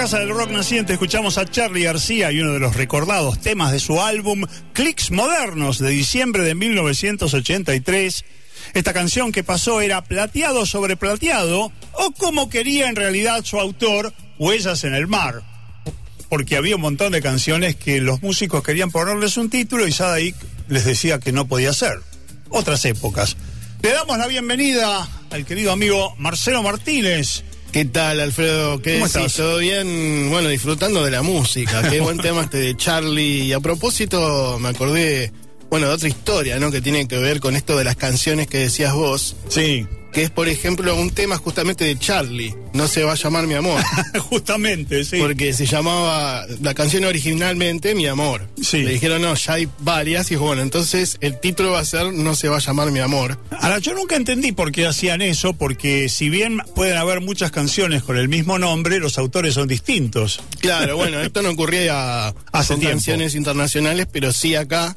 Casa del Rock Naciente escuchamos a Charlie García y uno de los recordados temas de su álbum Clicks Modernos de diciembre de 1983. Esta canción que pasó era Plateado sobre Plateado o como quería en realidad su autor, Huellas en el Mar. Porque había un montón de canciones que los músicos querían ponerles un título y Sadaik les decía que no podía ser. Otras épocas. Le damos la bienvenida al querido amigo Marcelo Martínez. ¿Qué tal, Alfredo? ¿Qué ¿Cómo decís? estás? ¿Todo bien? Bueno, disfrutando de la música. Qué buen (laughs) tema este de Charlie. Y a propósito, me acordé, bueno, de otra historia, ¿no? Que tiene que ver con esto de las canciones que decías vos. Sí. Que es, por ejemplo, un tema justamente de Charlie. No se va a llamar Mi Amor. (laughs) Justamente, sí. Porque se llamaba la canción originalmente Mi Amor. Sí. Le dijeron, no, ya hay varias. Y bueno, entonces el título va a ser No se va a llamar Mi Amor. Ahora, yo nunca entendí por qué hacían eso, porque si bien pueden haber muchas canciones con el mismo nombre, los autores son distintos. Claro, bueno, (laughs) esto no ocurría Hace con tiempo. canciones internacionales, pero sí acá.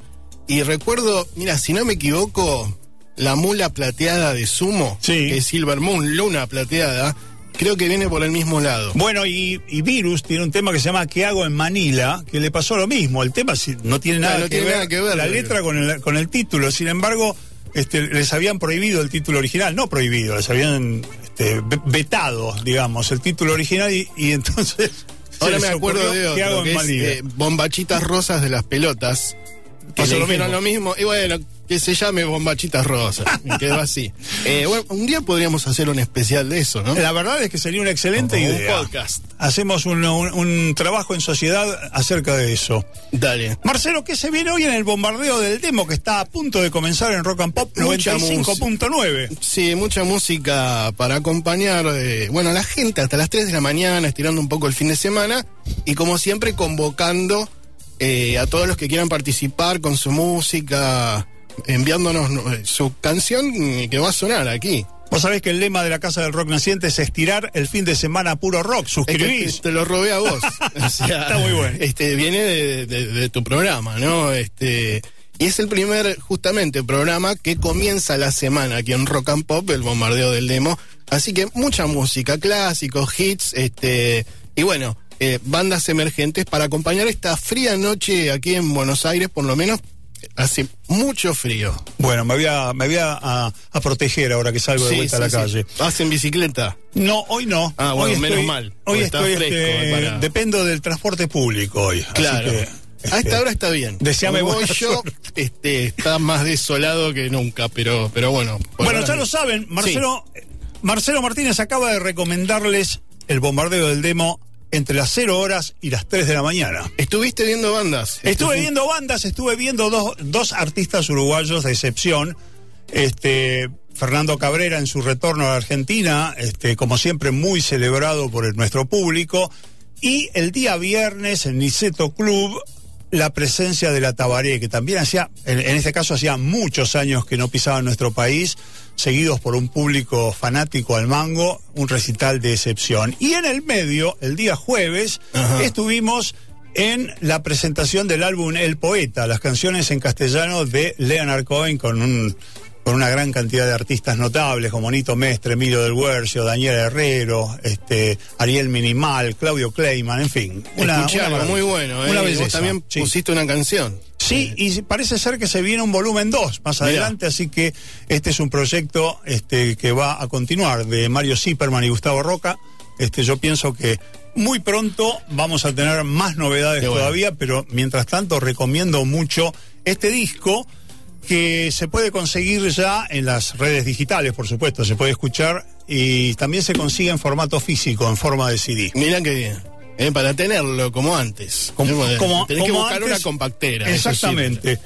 Y recuerdo, mira, si no me equivoco, la mula plateada de Sumo, Sí. que es Silver Moon, luna plateada, creo que viene por el mismo lado. Bueno, y, y Virus tiene un tema que se llama ¿Qué hago en Manila? que le pasó lo mismo. El tema sí, no tiene nada, no que, tiene ver, nada que ver, la letra con el, con el título. Sin embargo, este, les habían prohibido el título original. No prohibido, les habían este, ve- vetado, digamos, el título original y, y entonces... (laughs) Ahora me acuerdo de ¿Qué hago en es Manila? eh, Bombachitas Rosas de las Pelotas. Pasó lo mismo. lo mismo. Y bueno, que se llame Bombachitas Rosas. (laughs) y quedó así. Eh, bueno, un día podríamos hacer un especial de eso, ¿no? La verdad es que sería una excelente Como un idea. podcast. Hacemos un, un- un trabajo en sociedad acerca de eso. Dale. Marcelo, ¿qué se viene hoy en el bombardeo del demo que está a punto de comenzar en Rock and Pop Mucha 95.9? Sí, mucha música para acompañar, eh, bueno, a la gente hasta las 3 de la mañana, estirando un poco el fin de semana y como siempre convocando eh, a todos los que quieran participar con su música, enviándonos eh, su canción que va a sonar aquí. Vos sabés que el lema de la Casa del Rock Naciente es estirar el fin de semana puro rock. Es que Suscribís. te, te lo robé a vos. (laughs) O sea, Está muy bueno. Este, viene de, de- de tu programa, ¿no? Este, y es el primer, justamente, programa que comienza la semana aquí en Rock and Pop, el bombardeo del demo. Así que mucha música, clásicos, hits, este, y bueno, eh, bandas emergentes para acompañar esta fría noche aquí en Buenos Aires, por lo menos hace mucho frío. Bueno, me voy, a, me voy a, a- a proteger ahora que salgo de Sí, vuelta a la sí, calle. ¿Vas en bicicleta? No, hoy no. Ah, bueno, Hoy menos estoy- mal, Hoy estoy, fresco, este, para- dependo del transporte público hoy. así Claro. a este, esta hora está bien. deseame voy yo, suerte. este, está más desolado que nunca, pero, pero bueno. Bueno, ya bien. lo saben, Marcelo, Marcelo Martínez acaba de recomendarles el bombardeo del demo entre las 0 horas y las 3 de la mañana. ¿Estuviste viendo bandas? Estuve viendo bandas, estuve viendo dos, dos artistas uruguayos de excepción. Este, Fernando Cabrera en su retorno a la Argentina, este, como siempre muy celebrado por el- nuestro público. Y el día viernes en Niceto Club, la presencia de la Tabaré, que también hacía, en, en este caso hacía muchos años que no pisaba en nuestro país, seguidos por un público fanático al mango, un recital de excepción. Y en el medio, el día jueves, Ajá. estuvimos en la presentación del álbum El Poeta, las canciones en castellano de Leonard Cohen con un con una gran cantidad de artistas notables como Nito Mestre, Emilio del Huercio, Daniel Herrero, este, Ariel Minimal, Claudio Kleiman, en fin. Algo maravilla. muy bueno, ¿eh? Una. Vos también sí. pusiste una canción. Sí, y parece ser que se viene un volumen 2 más Mirá. adelante, así que este es un proyecto este, que va a continuar de Mario Zipperman y Gustavo Roca. Este, yo pienso que muy pronto vamos a tener más novedades bueno. todavía, pero mientras tanto recomiendo mucho este disco que se puede conseguir ya en las redes digitales, por supuesto, se puede escuchar y también se consigue en formato físico, en forma de CD. Mirá qué bien. ¿Eh? Para tenerlo como antes. Como- ¿eh? como- Tenés que buscar antes. una compactera. Exactamente.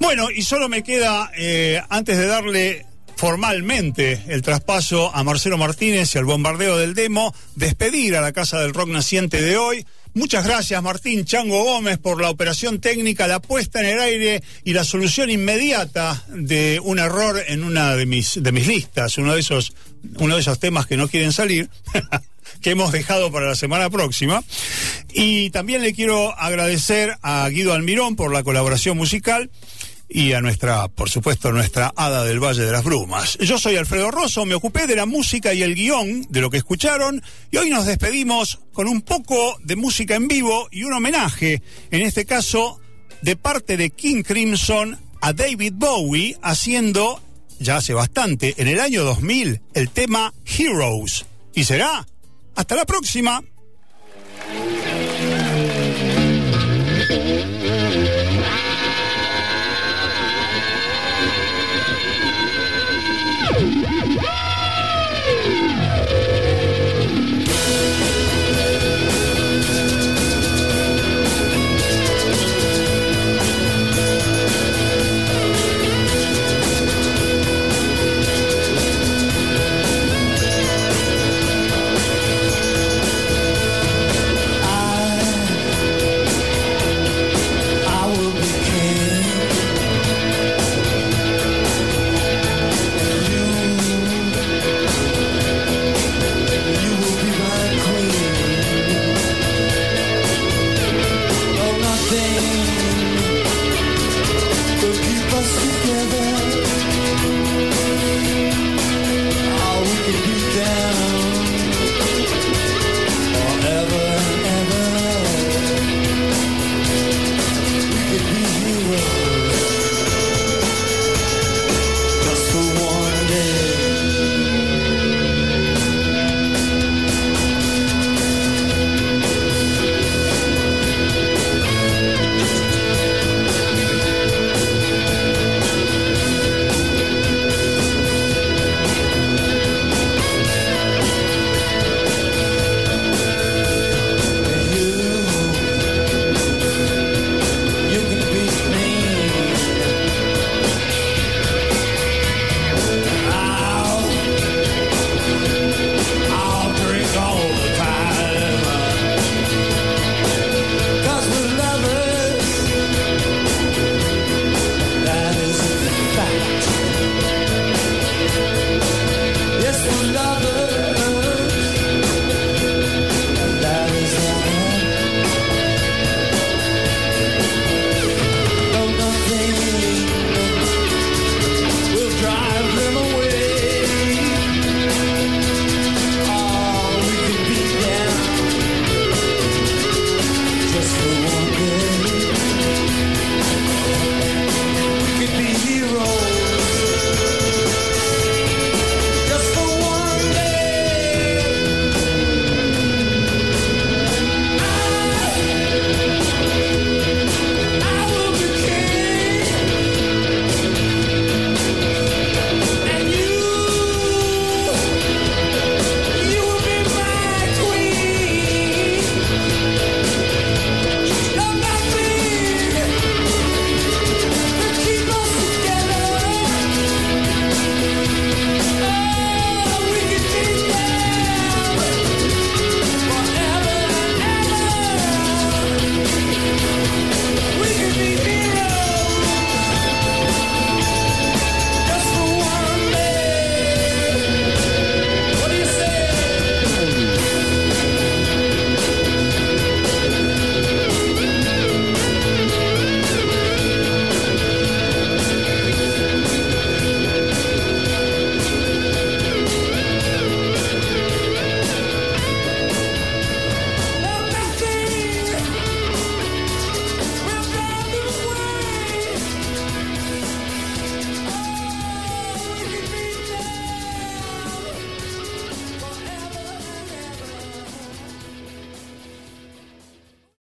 Bueno, y solo me queda, eh, antes de darle formalmente el traspaso a Marcelo Martínez y al bombardeo del demo, despedir a la Casa del Rock Naciente de hoy. Muchas gracias Martín Chango Gómez por la operación técnica, la puesta en el aire y la solución inmediata de un error en una de mis, de mis listas, uno de esos, uno de esos temas que no quieren salir. (laughs) que hemos dejado para la semana próxima. Y también le quiero agradecer a Guido Almirón por la colaboración musical. y a nuestra, por supuesto, nuestra hada del Valle de las Brumas. Yo soy Alfredo Rosso, me ocupé de la música y el guion de lo que escucharon y hoy nos despedimos con un poco de música en vivo y un homenaje, en este caso de parte de King Crimson a David Bowie haciendo, ya hace bastante, en el año 2000, el tema Heroes. Y será Hasta la próxima.